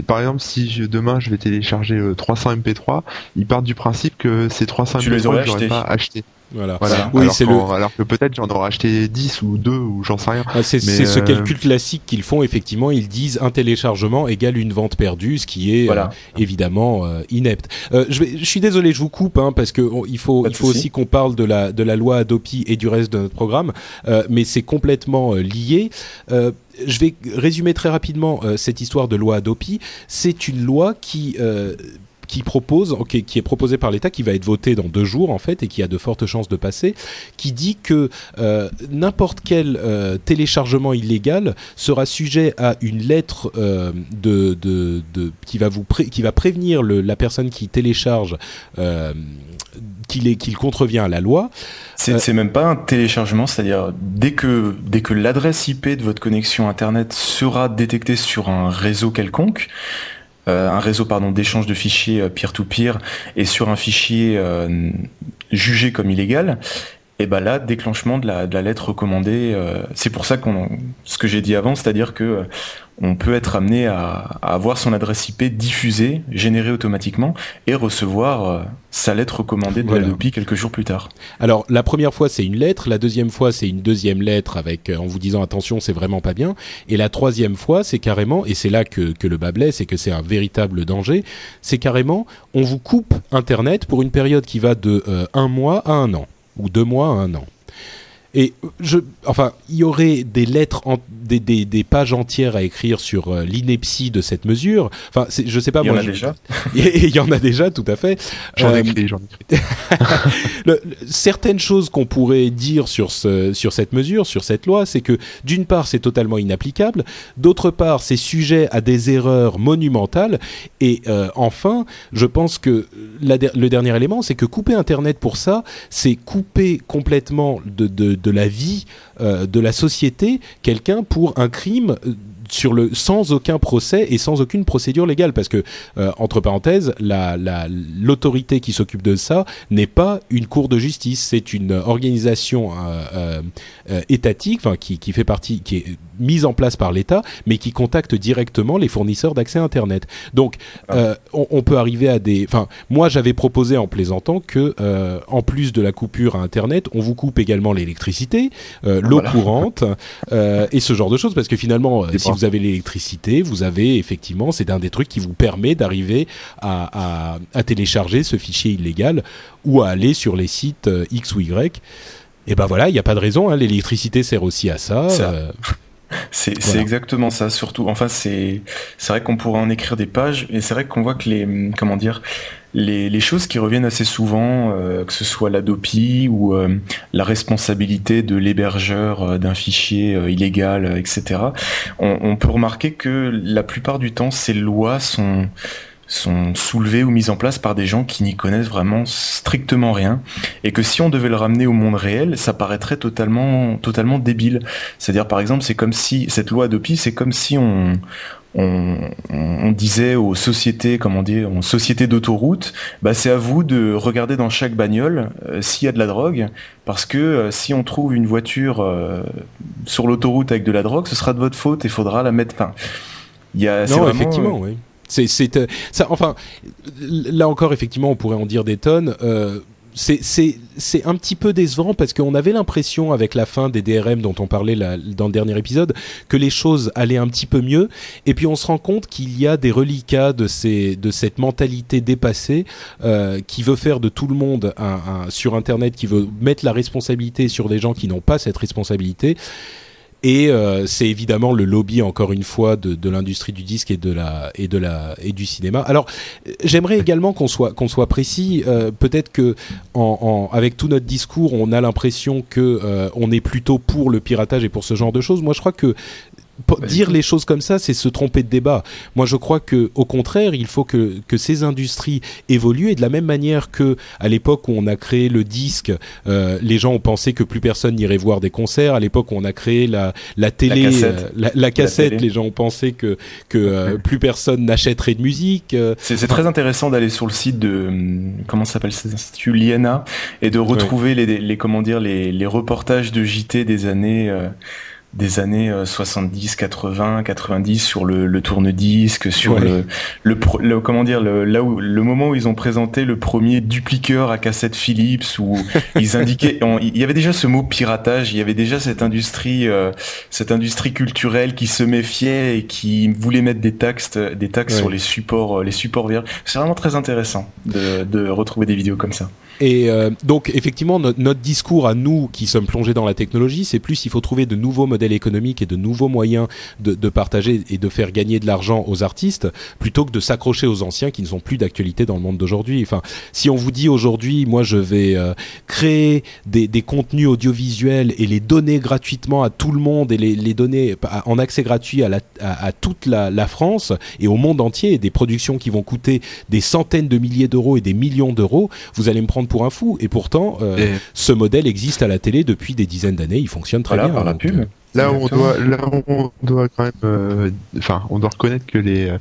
S3: par exemple, si je, demain je vais télécharger 300 MP3, ils partent du principe que ces 300 MP3, je n'aurais pas acheté.
S1: Voilà.
S3: Oui, alors, c'est le... alors que peut-être j'en aurais acheté 10 ou 2 ou j'en sais rien.
S1: Ah, c'est ce euh, calcul classique qu'ils font effectivement. Ils disent un téléchargement égale une vente perdue, ce qui est euh, évidemment euh, inepte. je, vais, je suis désolé, je vous coupe hein, parce que il faut, il faut aussi qu'on parle de la de la loi Adopi et du reste de notre programme, mais c'est complètement lié je vais résumer très rapidement cette histoire de loi Adopi. C'est une loi qui qui propose, qui est proposé par l'État, qui va être voté dans deux jours en fait et qui a de fortes chances de passer, qui dit que euh, n'importe quel euh, téléchargement illégal sera sujet à une lettre euh, de, de, de, qui va vous qui va prévenir le, la personne qui télécharge qu'il qu'il contrevient à la loi.
S2: C'est même pas un téléchargement, c'est-à-dire dès que dès que l'adresse IP de votre connexion internet sera détectée sur un réseau quelconque, un réseau pardon d'échange de fichiers euh, peer-to-peer et sur un fichier euh, jugé comme illégal, et ben là déclenchement de la, de la lettre recommandée. c'est pour ça qu'on ce que j'ai dit avant, c'est-à-dire que on peut être amené à, avoir son adresse IP diffusée, générée automatiquement, et recevoir euh, sa lettre recommandée de voilà. quelques jours plus tard.
S1: Alors la première fois c'est une lettre, la deuxième fois c'est une deuxième lettre avec euh, en vous disant attention c'est vraiment pas bien, et la troisième fois c'est carrément, et c'est là que, que le bas blesse et que c'est un véritable danger, c'est carrément on vous coupe Internet pour une période qui va de euh, un mois à un an, ou deux mois à un an. Et je, enfin, il y aurait des lettres, des, des, des, pages entières à écrire sur euh, l'ineptie de cette mesure. Enfin, je sais pas.
S2: Il
S1: y
S2: en
S1: a
S2: déjà.
S1: Il y en a déjà, tout à fait.
S3: J'en ai écrit, j'en ai écrit.
S1: le, certaines choses qu'on pourrait dire sur ce, sur cette mesure, sur cette loi, c'est que d'une part, c'est totalement inapplicable. D'autre part, c'est sujet à des erreurs monumentales. Et euh, enfin, je pense que la, le dernier élément, c'est que couper Internet pour ça, c'est couper complètement de, de, de la vie euh, de la société quelqu'un pour un crime sur le sans aucun procès et sans aucune procédure légale parce que euh, entre parenthèses la l'autorité qui s'occupe de ça n'est pas une cour de justice c'est une organisation euh, euh, étatique enfin qui, qui fait partie qui est mise en place par l'État mais qui contacte directement les fournisseurs d'accès internet donc ah. on, on, peut arriver à des enfin moi j'avais proposé en plaisantant que en plus de la coupure à internet on vous coupe également l'électricité l'eau voilà. courante et ce genre de choses parce que finalement si vous avez l'électricité, vous avez effectivement, c'est un des trucs qui vous permet d'arriver à, à, à, télécharger ce fichier illégal ou à aller sur les sites euh, X ou Y. Et ben voilà, il n'y a pas de raison, hein, l'électricité sert aussi à ça.
S2: ça. Euh, c'est voilà. exactement ça, surtout. Enfin, c'est vrai qu'on pourrait en écrire des pages, et c'est vrai qu'on voit que les comment dire les, les, choses qui reviennent assez souvent, euh, que ce soit l'Adopi ou euh, la responsabilité de l'hébergeur euh, d'un fichier illégal, etc. On, on, peut remarquer que la plupart du temps, ces lois sont sont soulevées ou mises en place par des gens qui n'y connaissent vraiment strictement rien et que si on devait le ramener au monde réel, ça paraîtrait totalement totalement débile. C'est-à-dire par exemple, c'est comme si cette loi Adopi, c'est comme si on on, on, disait aux sociétés, comment dire, aux sociétés d'autoroute, bah c'est à vous de regarder dans chaque bagnole euh, s'il y a de la drogue, parce que euh, si on trouve une voiture euh, sur l'autoroute avec de la drogue, ce sera de votre faute et faudra la mettre. Enfin, il y a.
S1: Non, vraiment, effectivement, oui. C'est, c'est, euh, ça. Enfin, là encore, effectivement, on pourrait en dire des tonnes. Euh, c'est un petit peu décevant parce qu'on avait l'impression avec la fin des DRM dont on parlait la, dans le dernier épisode que les choses allaient un petit peu mieux et puis on se rend compte qu'il y a des reliquats de, ces, de cette mentalité dépassée euh, qui veut faire de tout le monde un, un, sur Internet, qui veut mettre la responsabilité sur des gens qui n'ont pas cette responsabilité. Et euh, c'est évidemment le lobby encore une fois de, de l'industrie du disque et de la et de la et du cinéma. Alors j'aimerais également qu'on soit qu'on soit précis. Euh, Peut-être que en, en, avec tout notre discours, on a l'impression que euh, on est plutôt pour le piratage et pour ce genre de choses. Moi, je crois que dire les choses comme ça, c'est se tromper de débat. Moi, je crois que, au contraire, il faut que, que ces industries évoluent et de la même manière que à l'époque où on a créé le disque, euh, les gens ont pensé que plus personne n'irait voir des concerts. À l'époque où on a créé la, la télé,
S2: la cassette,
S1: euh, la, la cassette les gens ont pensé que, que euh, plus personne n'achèterait de musique. euh.
S2: C'est très intéressant d'aller sur le site de comment s'appelle cet institut Liena et de retrouver ouais. les, les, comment dire les, les reportages de JT des années euh, des années 70, 80, 90 sur le, le tourne-disque, sur ouais. le, le, le, comment dire le, là où le moment où ils ont présenté le premier dupliqueur à cassette Philips où ils indiquaient on, il y avait déjà ce mot piratage, il y avait déjà cette industrie euh, cette industrie culturelle qui se méfiait et qui voulait mettre des taxes des taxes ouais. sur les supports les supports verts. C'est vraiment très intéressant de, de retrouver des vidéos comme ça.
S1: Et euh, donc effectivement notre, discours à nous qui sommes plongés dans la technologie, c'est plus il faut trouver de nouveaux modèles économiques et de nouveaux moyens de, de partager et de faire gagner de l'argent aux artistes plutôt que de s'accrocher aux anciens qui ne sont plus d'actualité dans le monde d'aujourd'hui. Enfin, si on vous dit aujourd'hui, moi je vais euh, créer des, des, contenus audiovisuels et les donner gratuitement à tout le monde et les, les donner en accès gratuit à, la, à toute la, la, France et au monde entier, des productions qui vont coûter des centaines de milliers d'euros et des millions d'euros, vous allez me prendre pour un fou. Et pourtant, euh, et... ce modèle existe à la télé depuis des dizaines d'années. Il fonctionne très
S2: voilà,
S1: bien.
S2: Par la pub.
S3: Là où on doit, là où on doit quand même, euh, enfin, on doit reconnaître que les,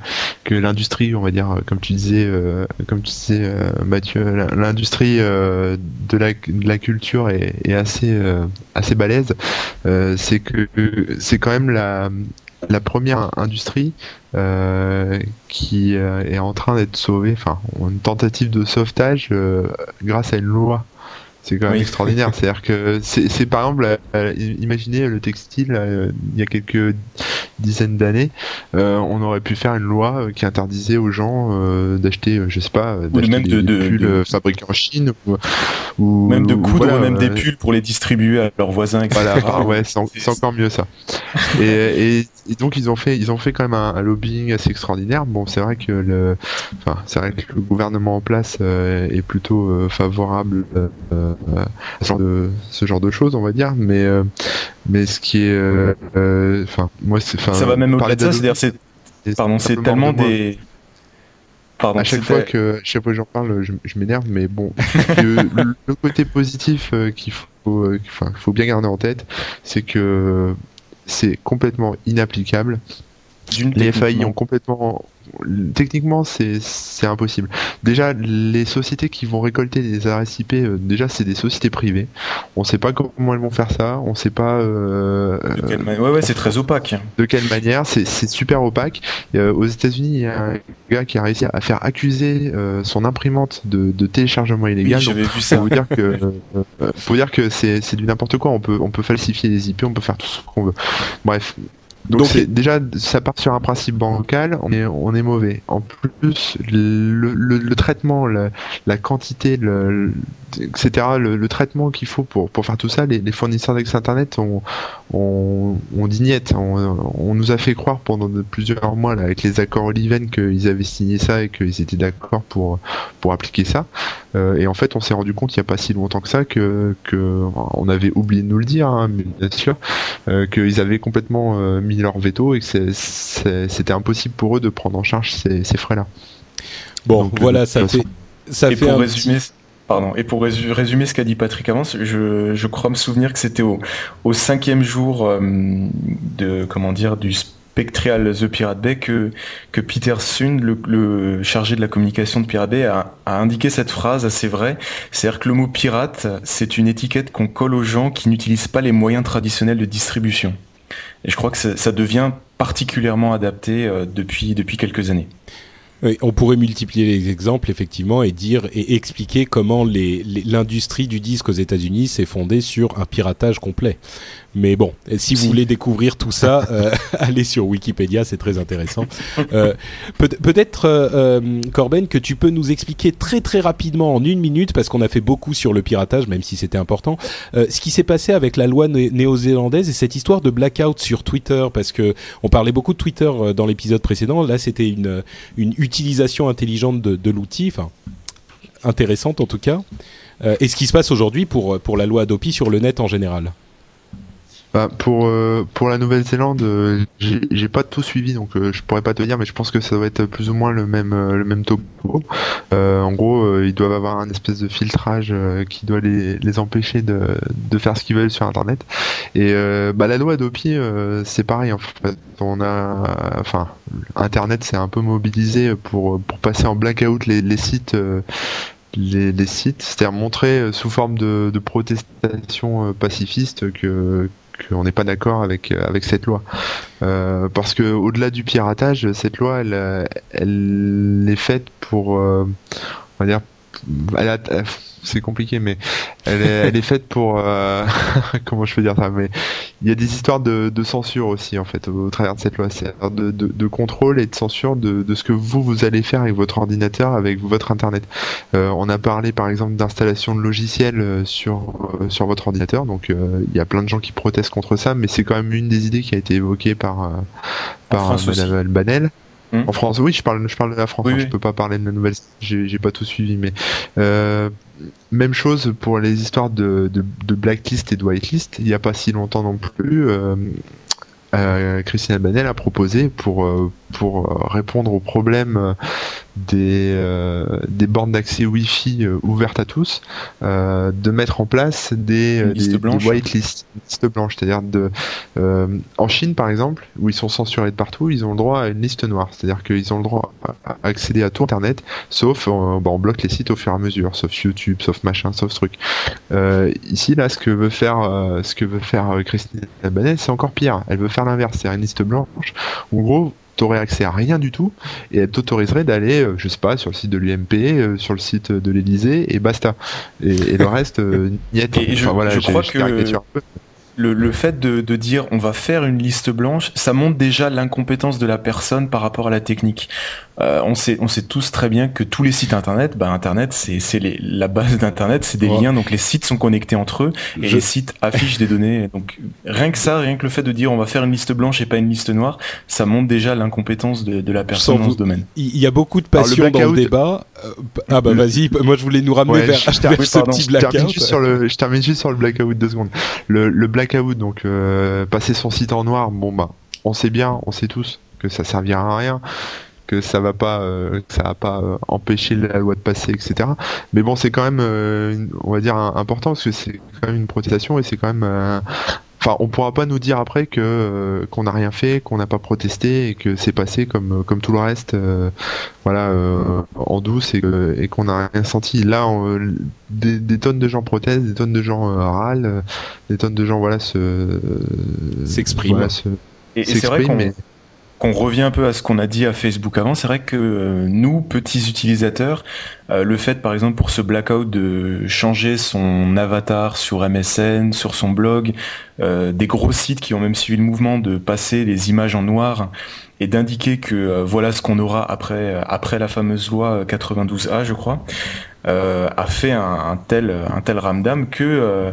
S3: que l'industrie, on va dire, comme tu disais, euh, comme tu disais, euh, Mathieu, l'industrie euh, de la, de la culture est, est assez, assez balèze. c'est que c'est quand même la, la première industrie euh, qui euh, est en train d'être sauvée, enfin, une tentative de sauvetage euh, grâce à une loi. C'est quand même oui. extraordinaire. C'est-à-dire que c'est par exemple, euh, imaginez le textile, euh, il y a quelques dizaine d'années, on aurait pu faire une loi qui interdisait aux gens d'acheter, je sais pas, d'acheter des,
S2: de,
S3: pulls fabriqués en Chine
S2: ou, même de coudre même des pulls pour les distribuer à leurs voisins. Etc.
S3: Voilà, ouais, c'est encore mieux ça. et, et, donc ils ont fait, ils ont fait quand même un, lobbying assez extraordinaire. Bon, c'est vrai que le, enfin, c'est vrai que le gouvernement en place est plutôt favorable ce genre de choses, on va dire, mais mais ce qui est, enfin, moi, c'est,
S2: ça va même au-delà de ça, c'est-à-dire c'est, pardon, c'est tellement des
S3: Pardon, à chaque fois que chaque fois j'en parle, je, m'énerve, mais bon, le, côté positif qu'il faut, faut bien garder en tête, c'est que c'est complètement inapplicable. Les FAI ont complètement techniquement c'est impossible. Déjà les sociétés qui vont récolter des adresses IP, euh, déjà c'est des sociétés privées. On sait pas comment elles vont faire ça, on sait pas. Euh,
S2: ouais ouais c'est très opaque.
S3: De quelle manière C'est super opaque. Euh, aux États-Unis il y a un gars qui a réussi à faire accuser son imprimante de, de téléchargement illégal.
S2: Oui, j'avais vu ça.
S3: Faut dire que faut dire que c'est du n'importe quoi. On peut on peut falsifier les IP, on peut faire tout ce qu'on veut. Bref, donc, déjà, ça part sur un principe bancal, on est, on est mauvais. En plus, le, le, traitement, la, la quantité, le, etc., le, traitement qu'il faut pour, pour faire tout ça, les, les fournisseurs d'accès Internet ont, ont, ont dignette. On, on, nous a fait croire pendant plusieurs mois là, avec les accords Oliven qu'ils avaient signé ça et qu'ils étaient d'accord pour, pour appliquer ça. Euh, et en fait, on s'est rendu compte il n'y a pas si longtemps que ça que, que on avait oublié de nous le dire, hein, bien sûr, euh, qu'ils avaient complètement euh, mis leur veto et que c'était impossible pour eux de prendre en charge ces, ces frais-là.
S1: Bon, voilà, ça fait, ça
S2: fait un résumer. Pardon. Et pour résumer ce qu'a dit Patrick avant, je, je, crois me souvenir que c'était au, au, cinquième jour euh, de comment dire du Spectral The Pirate Bay que, que Peter Sund, le, chargé de la communication de Pirate Bay, a, indiqué cette phrase assez vraie. C'est-à-dire que le mot pirate, c'est une étiquette qu'on colle aux gens qui n'utilisent pas les moyens traditionnels de distribution. Et je crois que ça, devient particulièrement adapté euh, depuis, depuis quelques années
S1: on pourrait multiplier les exemples effectivement et dire et expliquer comment l'industrie du disque aux États-Unis s'est fondée sur un piratage complet. Mais bon, si vous voulez découvrir tout ça, euh, allez sur Wikipédia, c'est très intéressant. Euh, peut-être, euh, Corben, que tu peux nous expliquer très très rapidement en une minute, parce qu'on a fait beaucoup sur le piratage, même si c'était important, ce qui s'est passé avec la loi néo-zélandaise et cette histoire de blackout sur Twitter, parce que on parlait beaucoup de Twitter dans l'épisode précédent. Là, c'était une, une utilisation intelligente de, de l'outil, enfin intéressante en tout cas. et ce qui se passe aujourd'hui pour, pour la loi Adopi sur le net en général
S3: bah, pour euh, pour la Nouvelle-Zélande, euh, j'ai pas tout suivi, donc euh, je pourrais pas te dire, mais je pense que ça doit être plus ou moins le même le même topo. en gros, ils doivent avoir un espèce de filtrage qui doit les, les empêcher de, de faire ce qu'ils veulent sur Internet. Et bah, la loi Adopi, c'est pareil. En fait, on a, enfin, Internet s'est un peu mobilisé pour pour passer en blackout les, les sites. Les, les, sites, c'est-à-dire montrer sous forme de, de protestation pacifiste que, qu'on n'est pas d'accord avec euh, avec cette loi. Euh, parce que au-delà du piratage cette loi elle elle est faite pour euh, on va dire elle a, c'est compliqué, mais elle est, elle est faite pour euh, comment je peux dire ça. Mais il y a des histoires de, de censure aussi en fait au, travers de cette loi, c'est de, de, de, contrôle et de censure de, de ce que vous vous allez faire avec votre ordinateur, avec votre internet. Euh, on a parlé par exemple d'installation de logiciels euh, sur euh, sur votre ordinateur, donc il y a plein de gens qui protestent contre ça, mais c'est quand même une des idées qui a été évoquée par par Madame Banel. Hmm. En France, oui, je parle, je parle de la France. Hein, je peux pas parler de la nouvelle. J'ai pas tout suivi, mais euh, même chose pour les histoires de, de, de, blacklist et de whitelist. Il n'y a pas si longtemps non plus. Euh, euh, Christine Albanel a proposé pour euh, pour euh, répondre aux problèmes des des bornes d'accès Wi-Fi ouvertes à tous, de mettre en place des, des, des whitelists, listes blanches, c'est-à-dire de en Chine par exemple où ils sont censurés de partout, ils ont le droit à une liste noire, c'est-à-dire qu'ils ont le droit à accéder à tout Internet, sauf bah, on bloque les sites au fur et à mesure, sauf YouTube, sauf machin, sauf truc. ici là, ce que veut faire ce que veut faire Christine Albanel, c'est encore pire. Elle veut faire l'inverse, c'est une liste blanche. En gros, t'aurais accès à rien du tout et elle t'autoriserait d'aller, euh, je sais pas, sur le site de l'UMP, euh, sur le site de l'Elysée et basta. Et, le reste, euh,
S2: Et je, voilà, je crois que le, le fait de, de dire on va faire une liste blanche, ça montre déjà l'incompétence de la personne par rapport à la technique. Euh, on sait, on sait tous très bien que tous les sites internet, bah internet, c'est, la base d'internet, c'est des
S1: Ouais.
S2: liens, donc les sites sont connectés entre eux et
S1: Je-
S2: les sites affichent des données. Donc rien que ça, rien que le fait de dire on va faire une liste blanche et pas une liste noire, ça montre déjà l'incompétence de, de la personne
S1: Sans
S2: dans
S1: vous-
S2: ce domaine.
S1: Il y a beaucoup de
S3: le
S1: passion dans le débat. Euh, ah bah vas-y, moi je voulais nous ramener
S3: Ouais,
S1: vers,
S3: je- je termine-
S1: vers ce
S2: pardon,
S1: petit
S3: je termine
S1: blackout.
S3: juste sur le, je termine juste sur le blackout deux secondes. Le, le blackout, donc euh, passer son site en noir, bon bah, on sait bien, on sait tous que ça servira à rien, que ça va pas, euh, que ça va pas euh, empêcher la loi de passer, etc. Mais bon, c'est quand même, on va dire important parce que c'est quand même une protestation et c'est quand même. Euh, Enfin, on pourra pas nous dire après que euh, qu'on n'a rien fait, qu'on n'a pas protesté et que c'est passé comme comme tout le reste, euh, voilà, euh, en douce et, qu'on n'a rien senti. Là, on- des, des tonnes de gens protestent, des tonnes de gens euh, râlent, euh, des tonnes de gens voilà se
S1: S'expriment.
S3: voilà, se-
S2: Et, et c'est vrai
S3: s'expriment,
S2: qu'on
S3: mais
S2: qu'on revient un peu à ce qu'on a dit à Facebook avant, c'est vrai que euh, nous, petits utilisateurs, euh, le fait par exemple pour ce blackout de changer son avatar sur MSN, sur son blog, euh, des gros sites qui ont même suivi le mouvement de passer les images en noir et d'indiquer que euh, voilà ce qu'on aura après euh, après la fameuse loi euh, 92A, je crois, euh, a fait un, tel un tel ramdam que euh,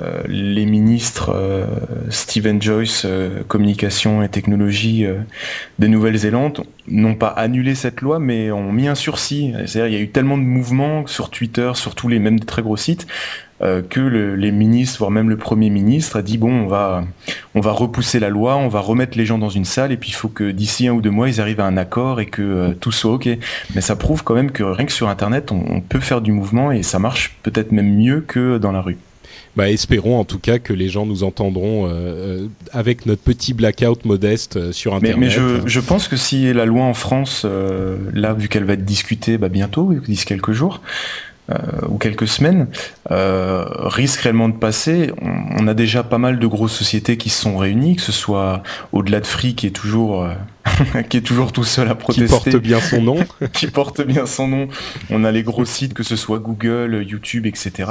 S2: euh, les ministres euh, Stephen Joyce, euh, communication et technologie euh, de Nouvelle-Zélande, n'ont pas annulé cette loi, mais ont mis un sursis. C'est-à-dire, il y a eu tellement de mouvements sur Twitter, sur tous les mêmes très gros sites, euh, que le- les ministres, voire même le premier ministre, a dit bon, on va, on va repousser la loi, on va remettre les gens dans une salle, et puis il faut que d'ici un ou deux mois, ils arrivent à un accord et que euh, tout soit ok. Mais ça prouve quand même que rien que sur Internet, on, on peut faire du mouvement et ça marche peut-être même mieux que dans la rue.
S1: Bah, espérons en tout cas que les gens nous entendront euh, euh, avec notre petit blackout modeste euh, sur
S2: Mais,
S1: Internet.
S2: mais je, je pense que si la loi en France, euh, là, vu qu'elle va être discutée bah, bientôt, d'ici quelques jours, euh, ou quelques semaines, euh, risque réellement de passer. On, on a déjà pas mal de grosses sociétés qui se sont réunies, que ce soit au-delà de Free qui est toujours euh, qui est toujours tout seul à
S1: qui
S2: protester,
S1: porte bien son nom.
S2: qui porte bien son nom. On a les gros sites, que ce soit Google, YouTube, etc.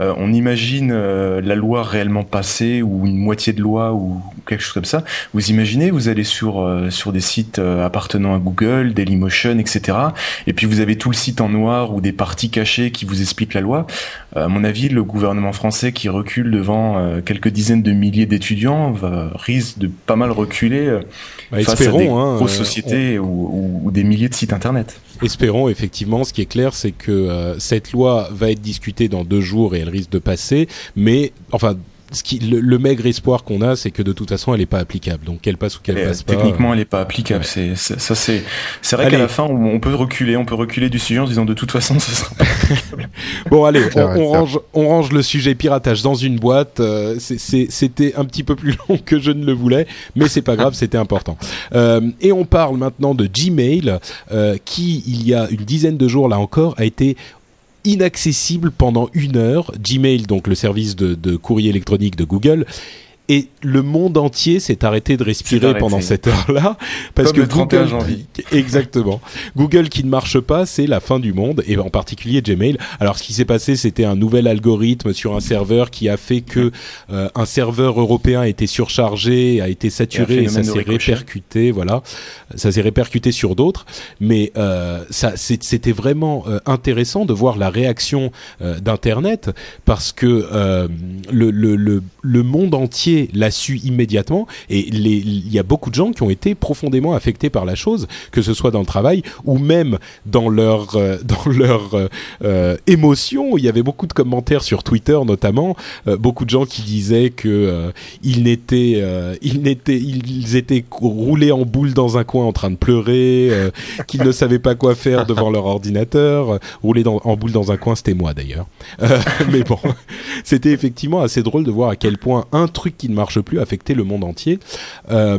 S2: Euh, on imagine euh, la loi réellement passée ou une moitié de loi ou quelque chose comme ça. Vous imaginez, vous allez sur euh, sur des sites euh, appartenant à Google, Dailymotion, etc. Et puis vous avez tout le site en noir ou des parties cachées qui vous expliquent la loi. Euh, à mon avis, le gouvernement français qui recule devant euh, quelques dizaines de milliers d'étudiants va, risque de pas mal reculer euh,
S1: Bah,
S2: face à des
S1: hein,
S2: grosses
S1: euh,
S2: sociétés ou, ou- ou des milliers de sites internet.
S1: Espérons effectivement. Ce qui est clair, c'est que euh, cette loi va être discutée dans deux jours et elle risque de passer. Mais enfin, ce qui, le, le maigre espoir qu'on a, c'est que de toute façon, elle n'est pas applicable. Donc qu'elle passe ou qu'elle
S2: Et, euh,
S1: passe pas.
S2: techniquement, elle est pas applicable.
S1: ouais.
S2: C'est, c'est- ça, c'est, c'est vrai
S1: Allez.
S2: qu'à la fin, on, on peut reculer, on peut reculer du sujet en se disant de toute façon, ce sera pas.
S1: Bon allez, on, range, on range le sujet piratage dans une boîte. Euh, c'est- c'est- C'était un petit peu plus long que je ne le voulais, mais c'est pas grave, c'était important. Euh, et on parle maintenant de Gmail, euh, qui il y a une dizaine de jours là encore a été inaccessible pendant une heure. Gmail, donc le service de, courrier électronique de Google. Et le monde entier s'est arrêté de respirer
S2: arrêté.
S1: pendant cette heure-là parce
S2: Comme
S1: que
S2: le 31
S1: Google,
S2: janvier.
S1: exactement, Google qui ne marche pas, c'est la fin du monde et en particulier Gmail. Alors ce qui s'est passé, c'était un nouvel algorithme sur un serveur qui a fait que euh, un serveur européen a été surchargé, a été saturé
S2: Et
S1: ça s'est répercuté, voilà, ça s'est répercuté sur d'autres. Mais euh, ça, c'était vraiment euh, intéressant de voir la réaction euh, d'internet parce que euh, le, le, le, le monde entier l'a su immédiatement et il y a beaucoup de gens qui ont été profondément affectés par la chose, que ce soit dans le travail ou même dans leur euh, dans leur euh, euh, émotion. Il y avait beaucoup de commentaires sur Twitter notamment, beaucoup de gens qui disaient que ils n'étaient ils ils étaient roulés en boule dans un coin en train de pleurer, qu'ils ne savaient pas quoi faire devant leur ordinateur, rouler dans, en boule dans un coin, c'était moi d'ailleurs. Mais bon, c'était effectivement assez drôle de voir à quel point un truc qui ne marche plus affectait le monde entier. Euh,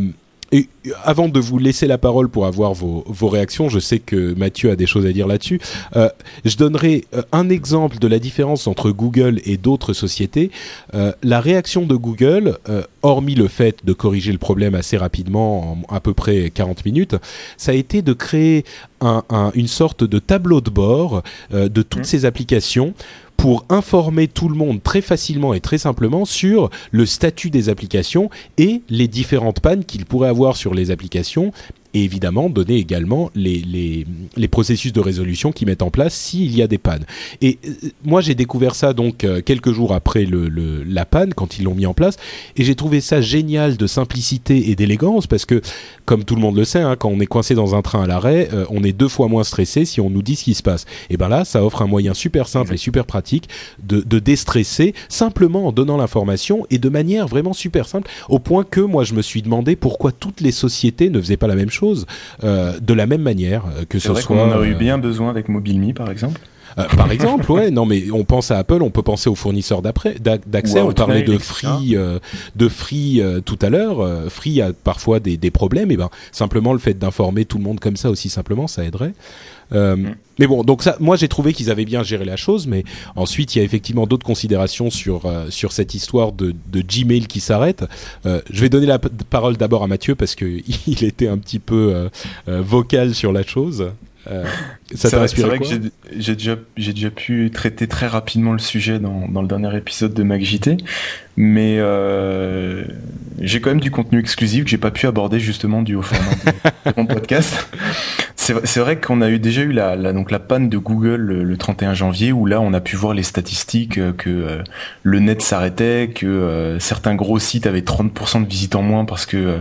S1: et avant de vous laisser la parole pour avoir vos, vos réactions, je sais que Mathieu a des choses à dire là-dessus. Euh, je donnerai euh, un exemple de la différence entre Google et d'autres sociétés. Euh, la réaction de Google, euh, hormis le fait de corriger le problème assez rapidement, en à peu près 40 minutes, ça a été de créer un, un- une sorte de tableau de bord de toutes
S2: Mhm.
S1: ces applications pour informer tout le monde très facilement et très simplement sur le statut des applications et les différentes pannes qu'il pourrait avoir sur les applications et évidemment donner également les, les, les, processus de résolution qu'ils mettent en place s'il y a des pannes. Et euh, moi j'ai découvert ça donc euh, quelques jours après le, le, la panne quand ils l'ont mis en place et j'ai trouvé ça génial de simplicité et d'élégance parce que comme tout le monde le sait hein, quand on est coincé dans un train à l'arrêt euh, on est deux fois moins stressé si on nous dit ce qui se passe. Et ben là ça offre un moyen super simple et super pratique de, de déstresser simplement en donnant l'information et de manière vraiment super simple au point que moi je me suis demandé pourquoi toutes les sociétés ne faisaient pas la même chose euh, de la même manière euh, que ce
S2: vrai
S1: soit.
S2: On en a eu bien besoin avec MobileMe par exemple.
S1: Euh, par exemple, ouais, non, mais on pense à Apple, on peut penser aux fournisseurs d'accès. On parlait de Free, euh, de Free euh, tout à l'heure. Free a parfois des, des, problèmes. Et ben, simplement le fait d'informer tout le monde comme ça aussi simplement, ça aiderait. Mm. Mais bon, donc ça, moi j'ai trouvé qu'ils avaient bien géré la chose, mais ensuite il y a effectivement d'autres considérations sur sur cette histoire de, de Gmail qui s'arrête. je vais donner la parole d'abord à Mathieu parce que il était un petit peu vocal sur la chose.
S2: Euh, ça t'a inspiré C'est vrai que j'ai déjà, pu traiter très rapidement le sujet dans, dans le dernier épisode de MacJT, mais euh, j'ai quand même du contenu exclusif que j'ai pas pu aborder justement du haut format de, mon podcast. C'est vrai qu'on a eu déjà eu la, la, donc la panne de Google le, 31 janvier où là on a pu voir les statistiques euh, que euh, le net s'arrêtait, que euh, certains gros sites avaient 30% de visites en moins parce que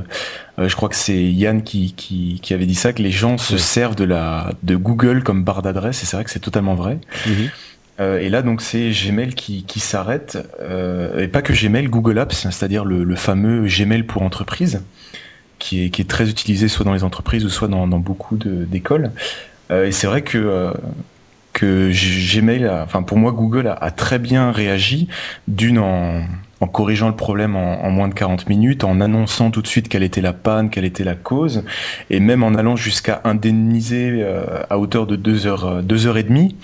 S2: je crois que c'est Yann qui, qui, qui, avait dit ça que les gens se servent de la de Google comme barre d'adresse et c'est vrai que c'est totalement vrai. Mhm. Euh, et là, donc, c'est Gmail qui, qui s'arrête, euh, et pas que Gmail, Google Apps, c'est-à-dire le, le, fameux Gmail pour entreprise, qui est, qui est très utilisé soit dans les entreprises ou soit dans, dans beaucoup d'écoles. Euh, et c'est vrai que euh, que Gmail, a, enfin pour moi, Google a, a très bien réagi, d'une en, en corrigeant le problème en, en, moins de 40 minutes, en annonçant tout de suite quelle était la panne, quelle était la cause, et même en allant jusqu'à indemniser euh, à hauteur de deux heures, deux heures et demie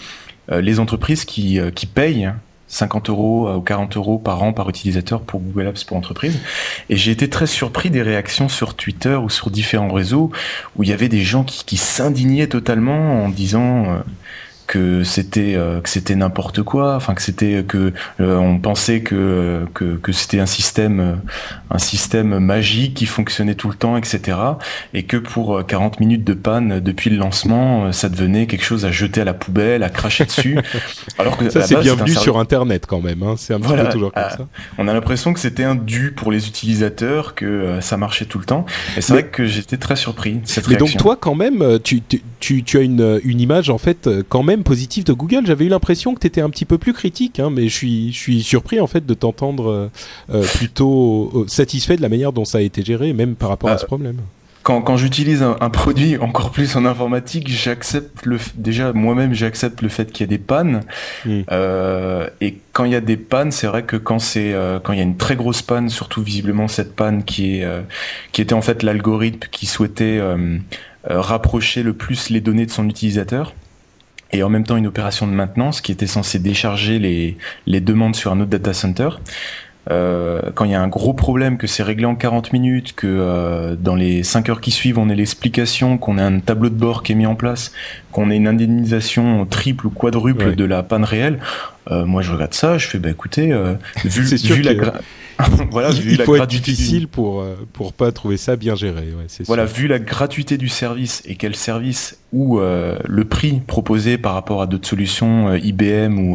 S2: euh, les entreprises qui, euh, qui payent 50 euros ou 40 euros par an par utilisateur pour Google Apps pour entreprise. Et j'ai été très surpris des réactions sur Twitter ou sur différents réseaux où il y avait des gens qui, qui s'indignaient totalement en disant euh, que c'était euh, que c'était n'importe quoi enfin que c'était que euh, on pensait que que, que c'était un système euh, un système magique qui fonctionnait tout le temps etc et que pour 40 minutes de panne depuis le lancement ça devenait quelque chose à jeter à la poubelle à cracher dessus.
S1: Alors que ça c'est bienvenu sur internet quand même hein. c'est un petit peu toujours comme ça.
S2: on a l'impression que c'était un dû pour les utilisateurs que ça marchait tout le temps. Et c'est vrai que j'étais très surpris cette
S1: mais donc toi quand même tu, tu, tu as une, une image en fait quand même positif de Google. J'avais eu l'impression que tu étais un petit peu plus critique, hein, mais je suis, je suis surpris en fait de t'entendre euh, euh, plutôt euh, satisfait de la manière dont ça a été géré, même par rapport à ce problème.
S2: Quand, quand j'utilise un, produit encore plus en informatique, j'accepte le déjà moi-même j'accepte le fait qu'il y a des pannes. Hmm. et quand il y a des pannes, c'est vrai que quand c'est quand il y a une très grosse panne, surtout visiblement cette panne qui est qui était en fait l'algorithme qui souhaitait rapprocher le plus les données de son utilisateur et en même temps une opération de maintenance qui était censée décharger les, demandes sur un autre data center. Euh, quand il y a un gros problème, que c'est réglé en 40 minutes, que euh, dans les 5 heures qui suivent, on ait l'explication, qu'on ait un tableau de bord qui est mis en place, qu'on ait une indemnisation triple ou quadruple de la panne réelle, euh, moi je regarde ça, je fais bah écoutez, euh, vu, vu la
S1: voilà, il, il faut être difficile pour euh, pour pas trouver ça bien géré. Ouais,
S2: voilà, vu la gratuité du service et quel service ou euh, le prix proposé par rapport à d'autres solutions euh, IBM ou.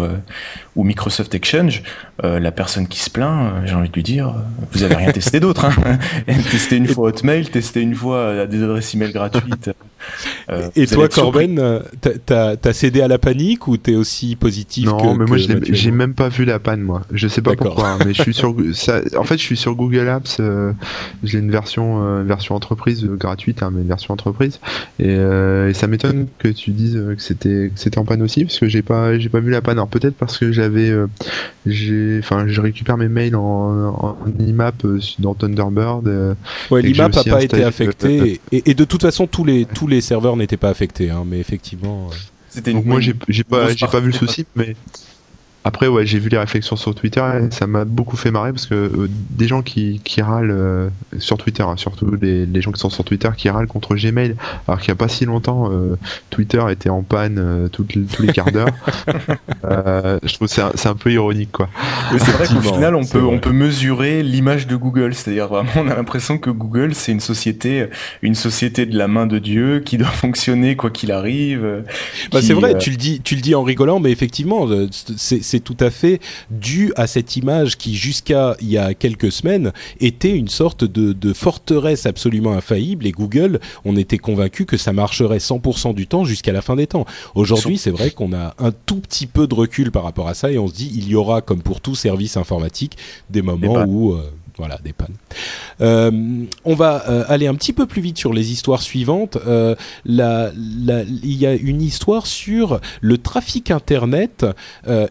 S2: Euh, ou Microsoft Exchange, euh, la personne qui se plaint, euh, j'ai envie de lui dire, euh, vous avez rien testé d'autre. Hein testez une fois Hotmail, testez une fois des adresses email gratuites.
S1: Euh, Et toi. Corben, t'as- cédé à la panique ou t'es aussi positif
S3: Non,
S1: que
S3: mais moi j'ai même pas vu la panne moi. Je sais pas pourquoi, hein, mais je suis sur ça, en fait je suis sur Google Apps, euh, j'ai une version euh, version entreprise euh, gratuite hein, mais une version entreprise et, euh, et ça m'étonne que tu dises que c'était en panne aussi parce que j'ai pas j'ai pas vu la panne. Alors peut-être parce que j'avais euh, j'ai enfin je récupère mes mails en, en IMAP euh, dans Thunderbird euh,
S1: Ouais, l'IMAP n'a pas été affecté
S3: euh,
S1: et, et- et de toute façon tous les tous les serveurs n'étaient pas affectés, hein, mais effectivement. euh,
S2: C'était
S3: Donc moi j'ai pas j'ai pas vu le souci mais après ouais j'ai vu les réflexions sur Twitter et ça m'a beaucoup fait marrer parce que euh, des gens qui, qui râlent euh, sur Twitter hein, surtout les, les gens qui sont sur Twitter qui râlent contre Gmail alors qu'il y a pas si longtemps euh, Twitter était en panne euh, toutes les- tous les quarts d'heure Euh, je trouve que c'est un, c'est un peu ironique quoi
S2: Mais c'est vrai qu'au
S1: Effectivement,
S2: final, on peut,
S1: vrai.
S2: on peut mesurer l'image de Google. C'est-à-dire vraiment, on a l'impression que Google, c'est une société, une société de la main de Dieu qui doit fonctionner quoi qu'il arrive.
S1: Bah, c'est vrai,
S2: euh,
S1: tu le dis, tu le dis en rigolant, mais effectivement, c'est c'est tout à fait dû à cette image qui, jusqu'à il y a quelques semaines, était une sorte de, de forteresse absolument infaillible. Et Google, on était convaincu que ça marcherait 100% du temps jusqu'à la fin des temps. Aujourd'hui, c'est vrai qu'on a un tout petit peu de recul par rapport à ça, et on se dit, il y aura, comme pour tout service informatique, des moments
S2: pannes.
S1: où euh, voilà, des pannes. Euh, on va euh, aller un petit peu plus vite sur les histoires suivantes. Euh, il y a une histoire sur le trafic Internet,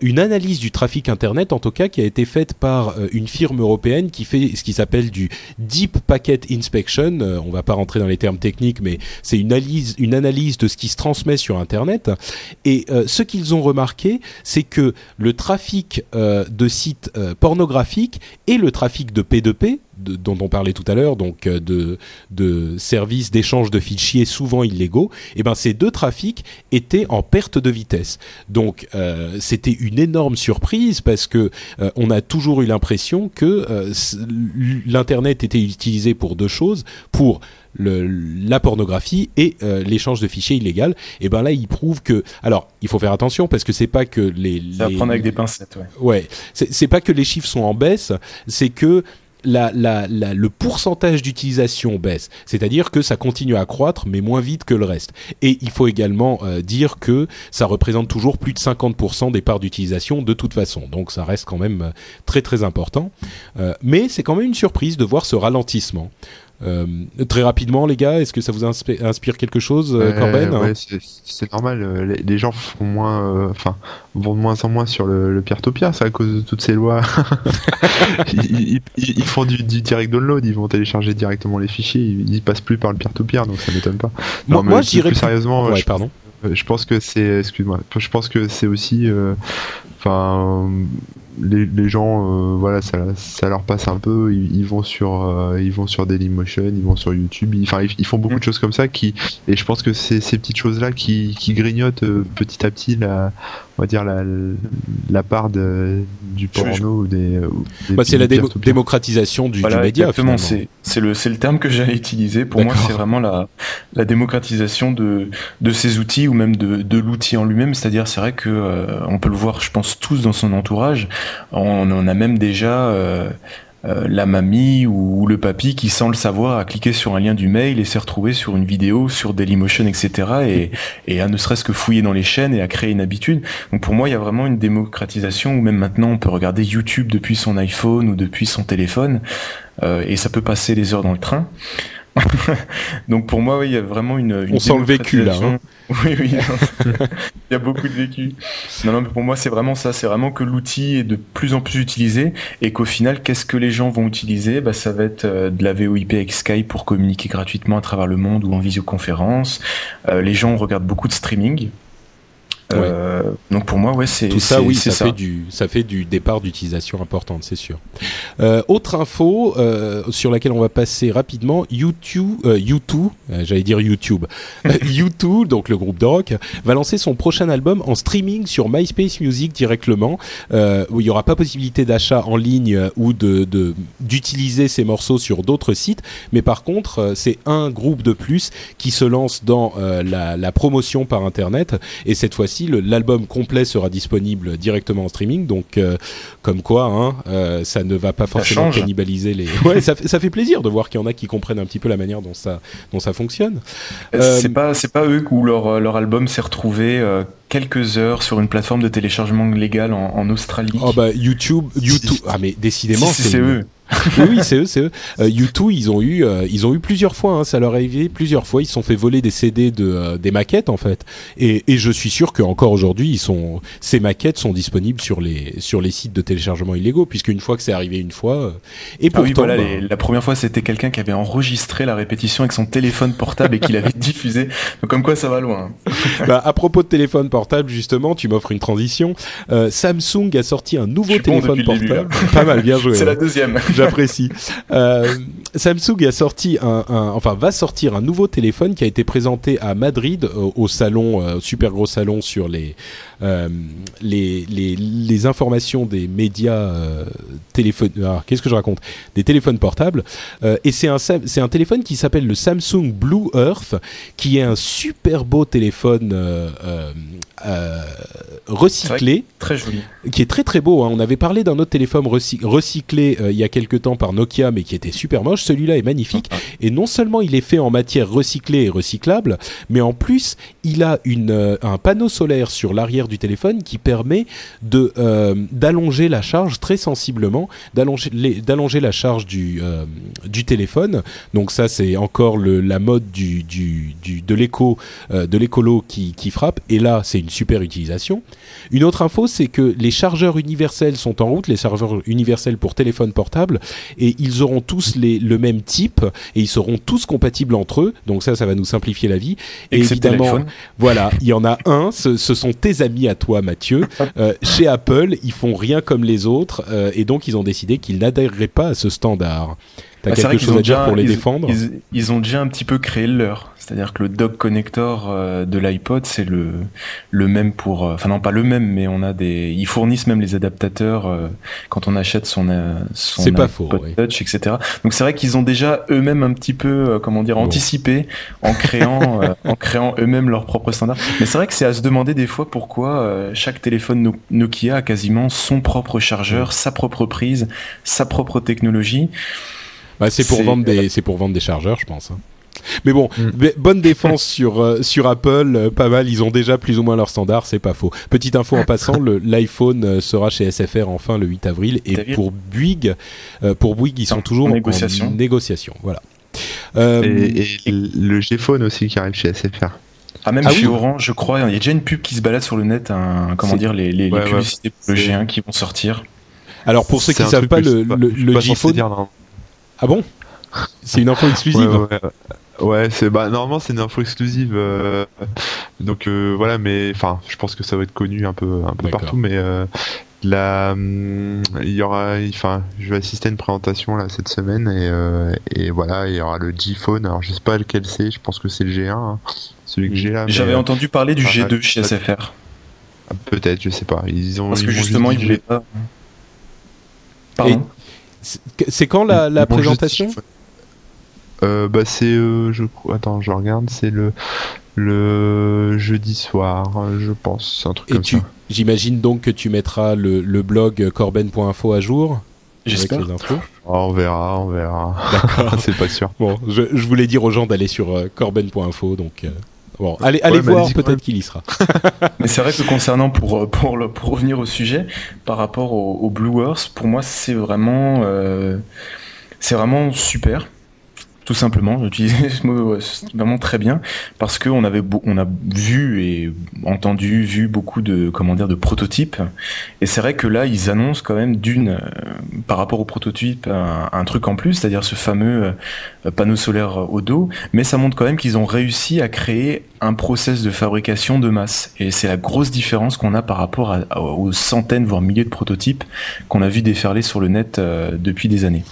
S1: une analyse du trafic Internet en tout cas qui a été faite par une firme européenne qui fait ce qui s'appelle du Deep Packet Inspection. On va pas rentrer dans les termes techniques, mais c'est une analyse, une analyse de ce qui se transmet sur Internet. Et ce qu'ils ont remarqué, c'est que le trafic de sites pornographiques et le trafic de P2P, de- dont on parlait tout à l'heure, donc euh, de, de services d'échange de fichiers souvent illégaux, et ben ces deux trafics étaient en perte de vitesse. Donc euh, c'était une énorme surprise parce que euh, on a toujours eu l'impression que euh, l'internet était utilisé pour deux choses, pour le, la pornographie et euh, l'échange de fichiers illégal. Et ben là, il prouve que, alors, il faut faire attention parce que c'est pas que les, les-
S2: prendre avec des pincettes, ouais.
S1: Ouais, c'est pas que les chiffres sont en baisse, c'est que la, la, la- le pourcentage d'utilisation baisse. C'est-à-dire que ça continue à croître, mais moins vite que le reste. Et il faut également euh, dire que ça représente toujours plus de 50% des parts d'utilisation de toute façon. Donc ça reste quand même euh, très très important. Euh, mais c'est quand même une surprise de voir ce ralentissement. Euh, très rapidement, les gars, est-ce que ça vous inspi- inspire quelque chose, euh,
S3: Ouais,
S1: Corben
S3: ouais, c'est- normal. euh, Les, les gens font moins, euh, enfin, vont de moins en moins sur le, le peer-to-peer. C'est à cause de toutes ces lois. ils, ils- ils- ils font du, du direct download. Ils vont télécharger directement les fichiers. Ils, ils passent plus par le peer-to-peer, donc ça m'étonne pas.
S1: Moi-
S3: Non, mais
S1: moi,
S3: plus- sérieusement.
S1: Ouais,
S3: je,
S1: pardon.
S3: je pense que c'est, excuse-moi. Je pense que c'est aussi, euh, enfin. les, les gens, euh, voilà, ça, ça leur passe un peu. Ils, ils vont sur, euh, ils vont sur Dailymotion, ils vont sur YouTube. ils- Enfin, ils, ils font beaucoup
S2: Mm.
S3: de choses comme ça qui, et je pense que c'est ces petites choses-là qui, qui grignotent euh, petit à petit la, on va dire la, la part de, du
S2: Je-
S3: porno ou des. ou des
S1: Bah, c'est la démo- démocratisation du,
S2: Voilà,
S1: du média.
S2: exactement. C'est c'est le c'est le terme que j'allais utiliser. Pour moi, c'est vraiment la la démocratisation de de ces outils ou même de de l'outil en lui-même. C'est-à-dire, c'est vrai que euh, on peut le voir, je pense tous dans son entourage. On en a même déjà. euh, euh, la mamie ou, ou le papy qui, sans le savoir, a cliqué sur un lien du mail et s'est retrouvé sur une vidéo sur Dailymotion, etc. Et, et a ne serait-ce que fouillé dans les chaînes et a créé une habitude. Donc pour moi, il y a vraiment une démocratisation où même maintenant, on peut regarder YouTube depuis son iPhone ou depuis son téléphone euh, et ça peut passer les heures dans le train. Donc pour moi, oui, il y a vraiment une. une
S1: On sent le vécu, là, hein.
S2: Oui, oui. il y a beaucoup de vécu. Non, non, mais pour moi, c'est vraiment ça. C'est vraiment que l'outil est de plus en plus utilisé et qu'au final, qu'est-ce que les gens vont utiliser? Bah, Ça va être euh, de la VoIP avec Skype pour communiquer gratuitement à travers le monde ou en visioconférence. Euh, les gens regardent beaucoup de streaming. Euh, donc pour moi, ouais, c'est
S1: tout ça. Oui,
S2: c'est
S1: ça, fait du ça fait du départ d'utilisation importante, c'est sûr. Euh, autre info euh, sur laquelle on va passer rapidement, YouTube, U2, euh, j'allais dire YouTube, U2, donc le groupe de rock, va lancer son prochain album en streaming sur MySpace Music directement, où il n'y aura pas possibilité d'achat en ligne ou de d'utiliser ces morceaux sur d'autres sites, mais par contre, c'est un groupe de plus qui se lance dans la, la promotion par internet et cette fois-ci l'album complet sera disponible directement en streaming donc euh, comme quoi hein, euh, ça ne va pas forcément cannibaliser les ouais ça, fait- ça fait plaisir de voir qu'il y en a qui comprennent un petit peu la manière dont ça dont ça fonctionne Euh,
S2: C'est pas, c'est pas eux où leur, leur album s'est retrouvé quelques heures sur une plateforme de téléchargement légale en, en Australie.
S1: oh bah YouTube YouTube ah mais décidément
S2: Si, si, c'est
S1: une-
S2: eux.
S1: Oui, oui, c'est eux, c'est eux. Euh, U2, ils ont eu, euh, ils ont eu plusieurs fois. Hein, ça leur est arrivé plusieurs fois. Ils se sont fait voler des CD de euh, des maquettes en fait. Et, et je suis sûr qu'encore aujourd'hui, ils sont, ces maquettes sont disponibles sur les sur les sites de téléchargement illégaux, puisque une fois que c'est arrivé une fois. euh, et
S2: Ah
S1: pourtant,
S2: oui, voilà,
S1: bah,
S2: les- la première fois, c'était quelqu'un qui avait enregistré la répétition avec son téléphone portable et qui l'avait diffusé. Donc, comme quoi, ça va loin.
S1: bah, à propos de téléphone portable, justement, tu m'offres une transition. Euh, Samsung a sorti un nouveau
S2: bon
S1: téléphone
S2: début,
S1: portable. Pas mal, bien joué.
S2: C'est
S1: ouais.
S2: la deuxième.
S1: J'apprécie. Euh, Samsung a sorti un, un- enfin va sortir un nouveau téléphone qui a été présenté à Madrid au, au salon, euh, super gros salon sur les euh, les, les les informations des médias euh, téléphones. ah, Qu'est-ce que je raconte? Des téléphones portables. Euh, et c'est un c'est un téléphone qui s'appelle le Samsung Blue Earth, qui est un super beau téléphone euh, euh, euh, recyclé
S2: Très joli.
S1: qui est très très beau. hein. On avait parlé d'un autre téléphone recy- recyclé euh, il y a quelques temps par Nokia, mais qui était super moche. Celui-là est magnifique. Et non seulement il est fait en matière recyclée et recyclable, mais en plus il a une, euh, un panneau solaire sur l'arrière du téléphone qui permet de euh, d'allonger la charge très sensiblement, d'allonger les- d'allonger la charge du euh, du téléphone. Donc ça c'est encore le, la mode du, du, du de l'éco euh, de l'écolo qui, qui frappe. Et là c'est une super utilisation. Une autre info, c'est que les chargeurs universels sont en route, les chargeurs universels pour téléphone portable, et ils auront tous les, le même type, et ils seront tous compatibles entre eux, donc ça, ça va nous simplifier la vie. Et
S2: Excepté
S1: évidemment, voilà, il y en a un, ce, ce sont tes amis à toi, Mathieu. Euh, chez Apple, ils font rien comme les autres, euh, et donc ils ont décidé qu'ils n'adhéreraient pas à ce standard. T'as
S2: Bah, c'est vrai
S1: quelque
S2: qu'ils
S1: chose
S2: ont
S1: à dire
S2: déjà-
S1: pour les
S2: ils-
S1: défendre
S2: ils, ils ont déjà un petit peu créé le leur. C'est-à-dire que le dock connector euh, de l'iPod, c'est le, le même pour. euh, Enfin, non, pas le même, mais on a des. Ils fournissent même les adaptateurs euh, quand on achète son, son
S1: pas
S2: iPod
S1: faux.
S2: Touch, etc. Donc c'est vrai qu'ils ont déjà eux-mêmes un petit peu, comment dire,
S1: Bon.
S2: anticipé en créant, euh, en créant eux-mêmes leurs propres standards. Mais c'est vrai que c'est à se demander des fois pourquoi euh, chaque téléphone No- Nokia a quasiment son propre chargeur, sa propre prise, sa propre technologie.
S1: Bah, c'est pour vendre des, c'est pour vendre des chargeurs, je pense. hein. Mais bon,
S3: Mm.
S1: b- bonne défense sur euh, sur Apple, euh, pas mal. Ils ont déjà plus ou moins leur standard, c'est pas faux. Petite info en passant, le- l'iPhone euh, sera chez SFR enfin le 8 avril et pour Bouygues, euh, pour Bouygues, ils sont
S2: En
S1: toujours
S2: négociation.
S1: en négociation. Voilà. Euh,
S3: Et, et le G-Phone aussi qui arrive chez SFR.
S2: Ah, même
S1: Ah
S2: chez
S1: oui.
S2: Orange, je crois, il y a déjà une pub qui se balade sur le net, un, comment dire, les, les, les
S3: Ouais, ouais.
S2: publicités pour le
S3: C'est-
S2: G1 qui vont sortir.
S1: alors pour ceux qui
S3: un
S1: savent pas, le, le, le G-Phone. Ah bon? C'est une info exclusive.
S3: Ouais, ouais, ouais. Ouais, c'est bah normalement c'est une info exclusive, euh, donc euh, voilà, mais enfin, je pense que ça va être connu un peu un peu partout, mais euh, la, hum, il y aura, enfin, je vais assister à une présentation là cette semaine et, euh, et voilà, il y aura le G-Phone. Alors je sais pas lequel c'est, je pense que c'est le G1, hein, celui que j'ai là.
S2: J'avais
S3: euh,
S2: entendu parler du
S3: ah,
S2: G2 chez. SFR.
S3: Peut-être, je sais pas. Ils ont
S2: Parce
S3: ils
S2: que justement, ils voulaient pas. Pardon?
S1: C'est- quand la, présentation.
S3: Euh, bah c'est, euh, je crois, attends, je regarde, c'est le le jeudi soir, je pense, un truc
S1: Et
S3: comme
S1: tu,
S3: ça.
S1: j'imagine donc que tu mettras le, le blog corben.info à jour avec
S2: J'espère.
S1: les infos.
S3: Oh, on verra, on verra. c'est pas sûr.
S1: Bon, je, je voulais dire aux gens d'aller sur euh, corben.info, donc euh, bon, allez, allez
S3: Ouais, mais
S1: voir, peut-être qu'il y sera.
S2: Mais c'est vrai que concernant, pour, euh, pour, le, pour revenir au sujet, par rapport au, au Blue Earth, pour moi, c'est vraiment, euh, c'est vraiment super. Tout simplement. J'utilisais ce mot vraiment très bien parce qu'on on a vu et entendu, vu beaucoup de comment de prototypes. Et c'est vrai que là, ils annoncent quand même d'une euh, par rapport au prototype un, truc en plus, c'est-à-dire ce fameux euh, panneau solaire au dos. Mais ça montre quand même qu'ils ont réussi à créer un process de fabrication de masse. Et c'est la grosse différence qu'on a par rapport aux centaines voire milliers de prototypes qu'on a vu déferler sur le net euh, depuis des années.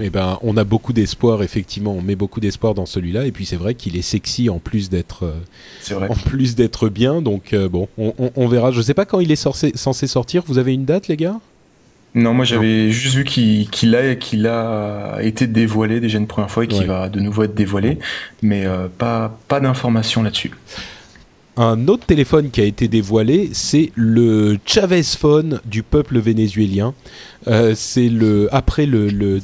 S1: Eh ben, on a beaucoup d'espoir, effectivement. On met beaucoup d'espoir dans celui-là. Et puis, c'est vrai qu'il est sexy en plus d'être,
S2: euh,
S1: en plus d'être bien. Donc, euh, bon, on, verra. Je sais pas quand il est censé, sortir. Vous avez une date, les gars?
S2: Non, moi, j'avais juste vu qu'il a, qu'il a été dévoilé déjà une première fois et qu'il va de nouveau être dévoilé. Mais euh, pas, pas d'informations là-dessus.
S1: Un autre téléphone qui a été dévoilé, c'est le Chavez Phone du peuple vénézuélien. Euh, c'est le après le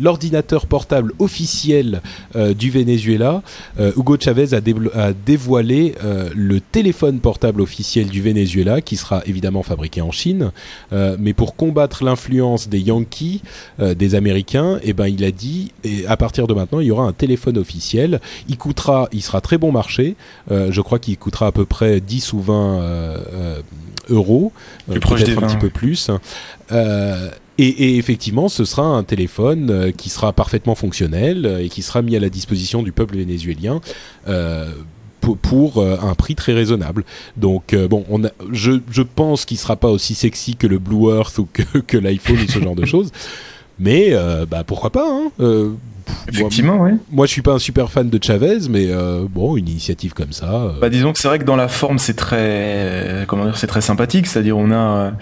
S1: l'ordinateur portable officiel euh, du Venezuela. Euh, Hugo Chavez a, a dévoilé le téléphone portable officiel du Venezuela, qui sera évidemment fabriqué en Chine, mais pour combattre l'influence des Yankees, des Américains, et eh ben il a dit et à partir de maintenant il y aura un téléphone officiel. Il coûtera, il sera très bon marché. je crois qu'il coûtera à peu près 10 ou 20 euros, peut-être un petit peu plus. Euh, et, effectivement, ce sera un téléphone euh, qui sera parfaitement fonctionnel euh, et qui sera mis à la disposition du peuple vénézuélien. pour, un prix très raisonnable. Donc bon, je, pense qu'il sera pas aussi sexy que le Blue Earth ou que, l'iPhone ou ce genre de choses. Mais bah pourquoi pas hein
S2: Effectivement, moi,
S1: oui. Moi, je suis pas un super fan de Chavez, mais euh, bon, une initiative comme ça. Euh.
S2: Bah, disons que c'est vrai que dans la forme, c'est très, comment dire, c'est très sympathique. C'est-à-dire, on a,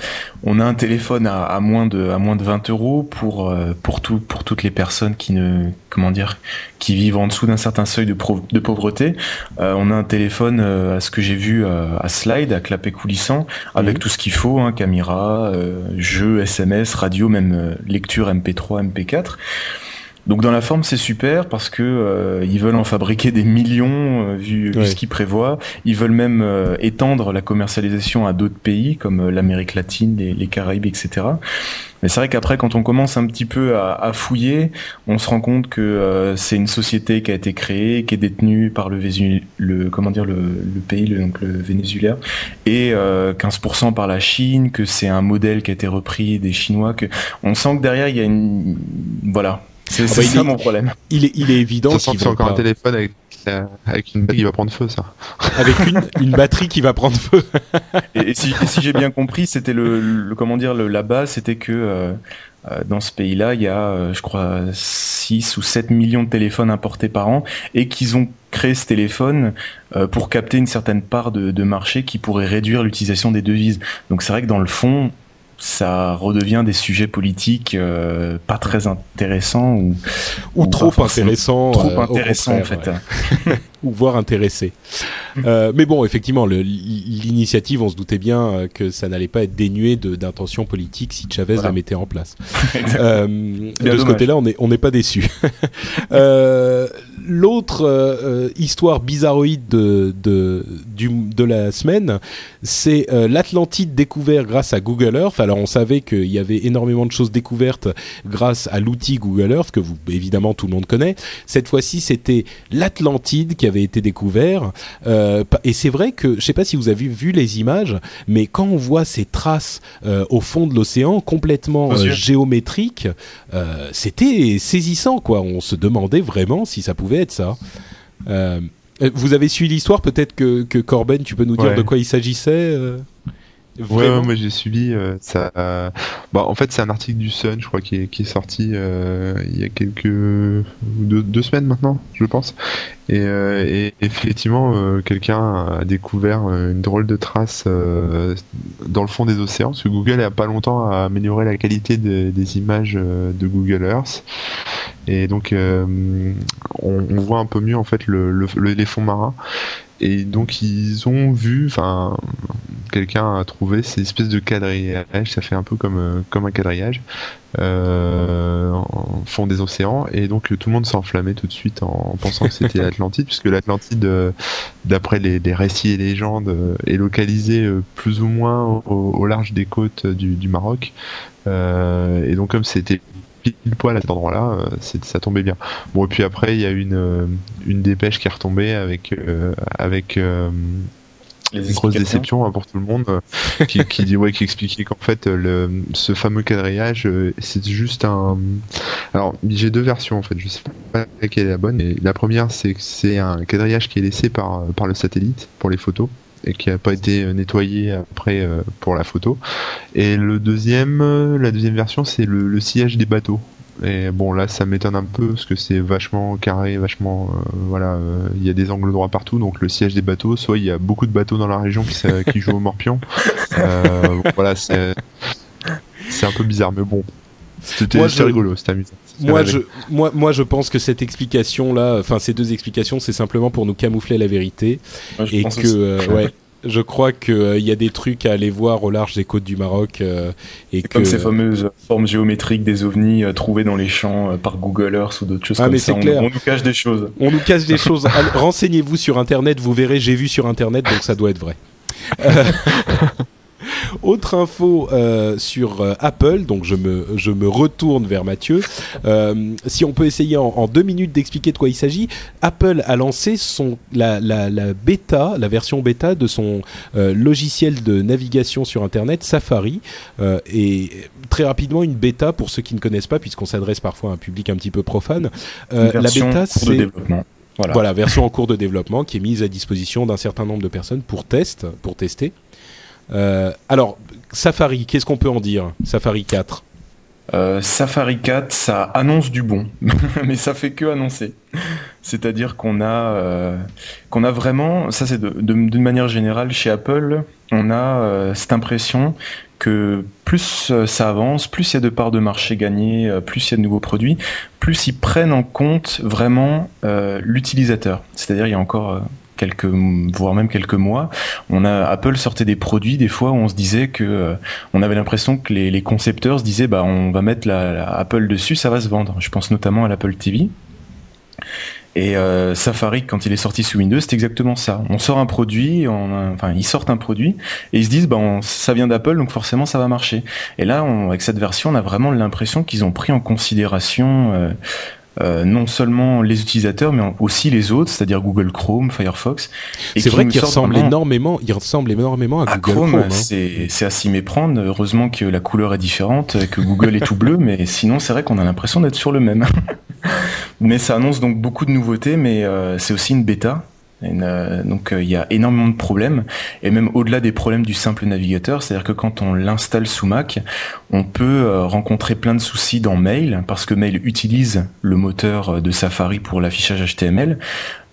S2: on a un téléphone à, moins de, à moins de 20 euros pour, euh, pour tout, pour toutes les personnes qui ne, comment dire, qui vivent en dessous d'un certain seuil de, de pauvreté. on a un téléphone, à ce que j'ai vu, à slide, à clapet coulissant, avec mhm. tout ce qu'il faut, hein, caméra, jeux, SMS, radio, même lecture MP3, MP4. Donc dans la forme c'est super parce que euh, ils veulent en fabriquer des millions euh, vu, ce qu'ils prévoient. Ils veulent même euh, étendre la commercialisation à d'autres pays comme l'Amérique latine, les, les, Caraïbes, etc. Mais c'est vrai qu'après quand on commence un petit peu à, à fouiller, on se rend compte que c'est une société qui a été créée, qui est détenue par le, le comment dire le, le pays, le, donc le Venezuela, et 15% par la Chine, que c'est un modèle qui a été repris des Chinois. Que on sent que derrière il y a une voilà c'est ah bah, ça mon problème.
S1: Il est, il est évident.
S3: Ça c'est encore un téléphone avec, euh, avec une batterie qui va prendre feu, ça.
S1: Avec une, une batterie qui va prendre feu.
S2: et, si, si j'ai bien compris, c'était le, le, comment dire, le, la base, c'était que euh, euh dans ce pays-là, il y a, euh, je crois, 6 ou 7 millions de téléphones importés par an et qu'ils ont créé ce téléphone pour capter une certaine part de, de marché qui pourrait réduire l'utilisation des devises. Donc c'est vrai que dans le fond, ça redevient des sujets politiques euh, pas très intéressants ou,
S1: ou, trop intéressants
S2: trop euh, intéressants en fait
S1: ou voire intéressés euh, mais bon effectivement l'initiative on se doutait bien que ça n'allait pas être dénué d'intention politique si Chavez la mettait en place. De ce côté-là on n'est on n'est pas déçu l'autre histoire bizarroïde de de, du, de la semaine c'est l'Atlantide découvert grâce à Google Earth. Alors on savait qu'il y avait énormément de choses découvertes grâce à l'outil Google Earth que vous évidemment tout le monde connaît. Cette fois-ci, c'était l'Atlantide qui avait été découvert. Euh, et c'est vrai que je ne sais pas si vous avez vu les images, mais quand on voit ces traces euh, au fond de l'océan complètement euh, géométriques, c'était saisissant quoi. On se demandait vraiment si ça pouvait être ça. vous avez suivi l'histoire, peut-être que, Corben, tu peux nous dire de quoi il s'agissait
S3: Ouais, moi j'ai suivi euh, ça. bah, en fait, c'est un article du Sun, je crois, qui est, qui est sorti euh, il y a quelques deux, deux, semaines maintenant, je pense. Et, euh, et effectivement, euh, quelqu'un a découvert une drôle de trace dans le fond des océans, parce que Google a pas longtemps a amélioré la qualité des images de Google Earth. Et donc, on, on, voit un peu mieux en fait le, le, les fonds marins. Et donc ils ont vu, enfin quelqu'un a trouvé ces espèces de quadrillages, ça fait un peu comme euh, comme un quadrillage euh, en fond des océans, et donc tout le monde s'est enflammé tout de suite en, pensant que c'était l'Atlantide, puisque l'Atlantide, euh, d'après les, récits et légendes, est localisée plus ou moins au, large des côtes du, du Maroc, et donc comme c'était pile poil à cet endroit-là, ça tombait bien. Bon, et puis après, il y a une, une dépêche qui est retombée avec, avec une grosse déception hein, pour tout le monde euh, qui, qui, dit ouais qui expliquait qu'en fait le, ce fameux quadrillage euh, c'est juste un alors j'ai deux versions en fait. Je sais pas laquelle est la bonne et la première c'est que c'est un quadrillage qui est laissé par par le satellite pour les photos et qui a pas été nettoyé après euh, pour la photo et le deuxième la deuxième version c'est le, le sillage des bateaux et bon, là, ça m'étonne un peu parce que c'est vachement carré, vachement. Euh, voilà, euh, il y a des angles droits partout. Donc, le siège des bateaux, soit il y a beaucoup de bateaux dans la région qui, qui jouent au morpion. Euh, voilà, c'est c'est un peu bizarre, mais bon. C'était rigolo, c'était amusant.
S1: Moi je, moi, moi, je pense que cette explication-là, enfin, ces deux explications, c'est simplement pour nous camoufler la vérité. et que, ouais, je crois qu'il euh, y a des trucs à aller voir au large des côtes du Maroc. Euh, et que...
S2: Comme ces fameuses formes géométriques des ovnis euh, trouvées dans les champs par Google Earth ou d'autres choses ah, comme mais ça. Clair. On, nous cache des choses.
S1: On nous cache des choses. Renseignez-vous sur Internet, vous verrez, j'ai vu sur Internet, donc ça doit être vrai. Autre info euh, sur euh, Apple, donc je me, je me retourne vers Mathieu. Euh, si on peut essayer en, deux minutes d'expliquer de quoi il s'agit, Apple a lancé son, la, la, la bêta, la version bêta de son logiciel de navigation sur Internet, Safari. et très rapidement, une bêta, pour ceux qui ne connaissent pas, puisqu'on s'adresse parfois à un public un petit peu profane,
S2: la bêta c'est...
S1: Voilà. voilà. version en cours de développement qui est mise à disposition d'un certain nombre de personnes pour test, pour tester. Euh, alors, Safari, qu'est-ce qu'on peut en dire Safari 4
S2: euh, Safari 4, ça annonce du bon, mais ça fait que annoncer. C'est-à-dire qu'on a, euh, a vraiment, ça c'est d'une manière générale chez Apple, on a cette impression que plus ça avance, plus il y a de parts de marché gagnées, plus il y a de nouveaux produits, plus ils prennent en compte vraiment l'utilisateur. C'est-à-dire il y a encore quelques voire même quelques mois, on a Apple sortait des produits des fois où on se disait que euh, on avait l'impression que les, concepteurs se disaient bah on va mettre la, Apple dessus, ça va se vendre. Je pense notamment à l'Apple TV. Et euh, Safari, quand il est sorti sous Windows, c'est exactement ça. On sort un produit, on, enfin ils sortent un produit et ils se disent bah ça vient d'Apple donc forcément ça va marcher. Et là, avec cette version, on a vraiment l'impression qu'ils ont pris en considération euh, euh, non seulement les utilisateurs, mais aussi les autres, c'est-à-dire Google Chrome, Firefox.
S1: C'est vrai qu'il ressemble énormément, il ressemble énormément à, Google Chrome. Hein.
S2: C'est à s'y méprendre. Heureusement que la couleur est différente, que Google est tout bleu, mais sinon c'est vrai qu'on a l'impression d'être sur le même. mais ça annonce donc beaucoup de nouveautés, mais euh, c'est aussi une bêta. Euh, donc il y a énormément de problèmes et même au-delà des problèmes du simple navigateur, c'est-à-dire que quand on l'installe sous Mac, on peut euh, rencontrer plein de soucis dans Mail parce que Mail utilise le moteur euh, de Safari pour l'affichage HTML,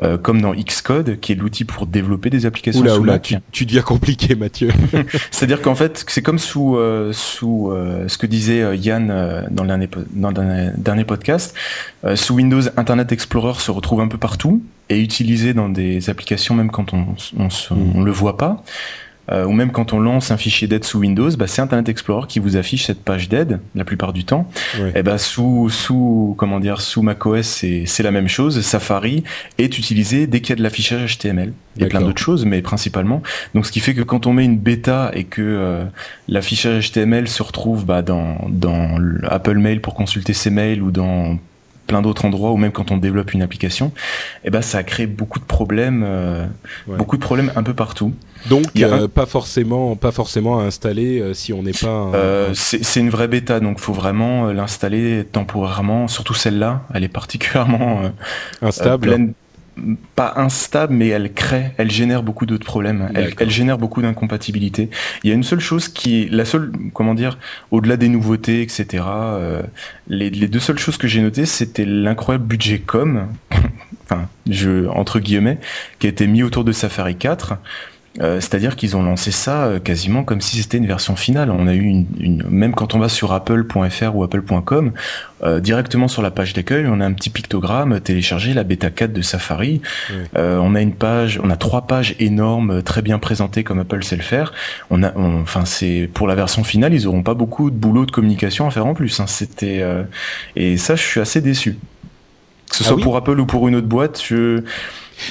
S2: euh, comme dans Xcode, qui est l'outil pour développer des applications
S1: oula,
S2: sous
S1: oula, Tu, tu deviens compliqué, Mathieu.
S2: C'est-à-dire qu'en fait, c'est comme sous sous ce que disait Yann dans le dernier, dans le dernier podcast. sous Windows, Internet Explorer se retrouve un peu partout et utilisé dans des applications même quand on on, on le voit pas. Euh, ou même quand on lance un fichier d'aide sous Windows, bah, c'est Internet Explorer qui vous affiche cette page d'aide la plupart du temps. Et eh bah, sous sous comment dire sous macOS c'est c'est la même chose. Safari est utilisé dès qu'il y a de l'affichage HTML et plein d'autres choses, mais principalement. Donc ce qui fait que quand on met une bêta et que euh, l'affichage HTML se retrouve bah, dans dans Apple Mail pour consulter ses mails ou dans plein d'autres endroits ou même quand on développe une application, eh ben ça crée beaucoup de problèmes, euh, beaucoup de problèmes un peu partout.
S1: Donc euh, pas forcément, pas forcément à installer euh, si on n'est pas.
S2: c'est une vraie bêta, donc faut vraiment l'installer temporairement. Surtout celle-là, elle est particulièrement
S1: instable
S2: pas instable, mais elle crée, elle génère beaucoup d'autres problèmes. Elle, génère beaucoup d'incompatibilités. Il y a une seule chose qui est la seule, comment dire, au-delà des nouveautés, etc. Euh, les, les, deux seules choses que j'ai notées, c'était l'incroyable budget com, enfin, je entre guillemets, qui a été mis autour de Safari 4. Euh, c'est-à-dire qu'ils ont lancé ça euh, quasiment comme si c'était une version finale. On a eu une, une même quand on va sur apple.fr ou apple.com, euh, directement sur la page d'accueil, on a un petit pictogramme télécharger la bêta 4 de Safari. on a une page, on a trois pages énormes, très bien présentées comme Apple sait le faire. On a, enfin c'est pour la version finale, ils auront pas beaucoup de boulot de communication à faire en plus. Hein. C'était et ça, je suis assez déçu. Que ce ah soit pour Apple ou pour une autre boîte, je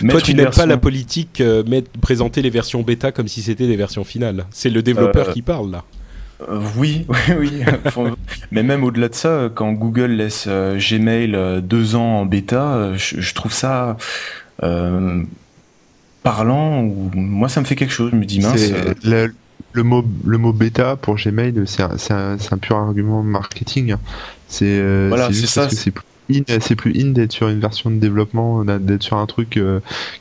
S1: toi, tu n'aimes pas la politique, euh, présenter les versions bêta comme si c'était des versions finales. C'est le développeur euh, qui parle là.
S2: Euh, oui, oui, oui. Mais même au-delà de ça, quand Google laisse euh, Gmail euh, deux ans en bêta, je, trouve ça parlant. Ou moi, ça me fait quelque chose. Je me dis mince.
S3: Le, mot, le mot bêta pour Gmail, c'est un, un, pur argument marketing. C'est
S2: voilà, c'est ça.
S3: C'est c'est plus in d'être sur une version de développement, d'être sur un truc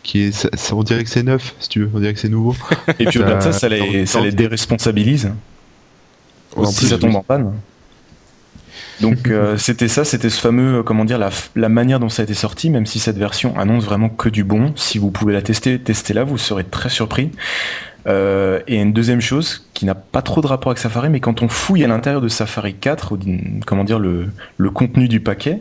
S3: qui est, on dirait que c'est neuf, si tu veux, on dirait que c'est nouveau.
S2: Et puis au-delà de ça, ça les, ça les déresponsabilise si ça tombe en panne. Donc euh, c'était ça, c'était ce fameux, euh, comment dire, la, la, manière dont ça a été sorti, même si cette version annonce vraiment que du bon. Si vous pouvez la tester, testez-la, vous serez très surpris. Euh, et une deuxième chose qui n'a pas trop de rapport avec Safari, mais quand on fouille à l'intérieur de Safari 4, comment dire, le, le contenu du paquet,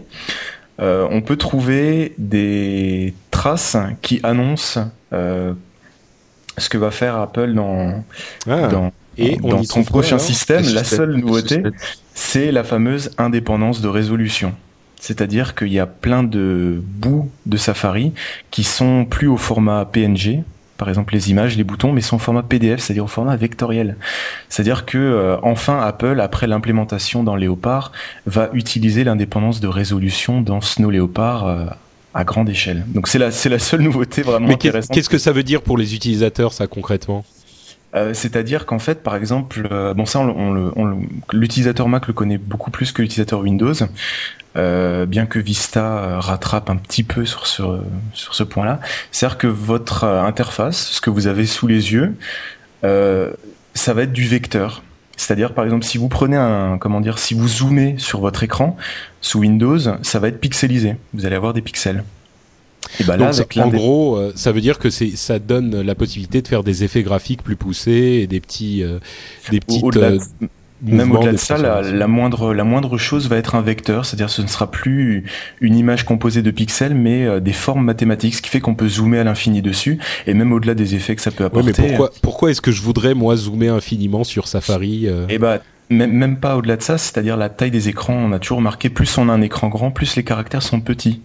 S2: on peut trouver des traces qui annoncent ce que va faire Apple dans,
S1: ah.
S2: dans et on dans son prochain système, la seule nouveauté, c'est la fameuse indépendance de résolution. C'est-à-dire qu'il y a plein de bouts de Safari qui sont plus au format PNG, par exemple les images, les boutons, mais sont au format PDF, c'est-à-dire au format vectoriel. C'est-à-dire que euh, enfin Apple, après l'implémentation dans Léopard, va utiliser l'indépendance de résolution dans Snow Léopard euh, à grande échelle. Donc c'est la c'est la seule nouveauté vraiment mais intéressante.
S1: Qu'est-ce que ça veut dire pour les utilisateurs ça concrètement?
S2: Euh, c'est-à-dire qu'en fait, par exemple, euh, bon ça, l'utilisateur Mac le connaît beaucoup plus que l'utilisateur Windows, euh, bien que Vista rattrape un petit peu sur ce point-là. C'est-à-dire que votre interface, ce que vous avez sous les yeux, ça va être du vecteur. C'est-à-dire, par exemple, si vous prenez un, comment si vous zoomez sur votre écran sous Windows, ça va être pixelisé. Vous allez avoir des pixels.
S1: Et bah là, en gros, euh, ça veut dire que ça donne la possibilité de faire des effets graphiques plus poussés et des petits, euh, des petites. Euh,
S2: même au-delà de ça, la, moindre, la moindre chose va être un vecteur, c'est-à-dire ce ne sera plus une image composée de pixels, mais des formes mathématiques, ce qui fait qu'on peut zoomer à l'infini dessus, et même au-delà des effets que ça peut apporter.
S1: mais pourquoi, pourquoi est-ce que je voudrais moi zoomer infiniment sur Safari
S2: Eh bah, même, même pas au-delà de ça, c'est-à-dire la taille des écrans. On a toujours remarqué, plus on a un écran grand, plus les caractères sont petits.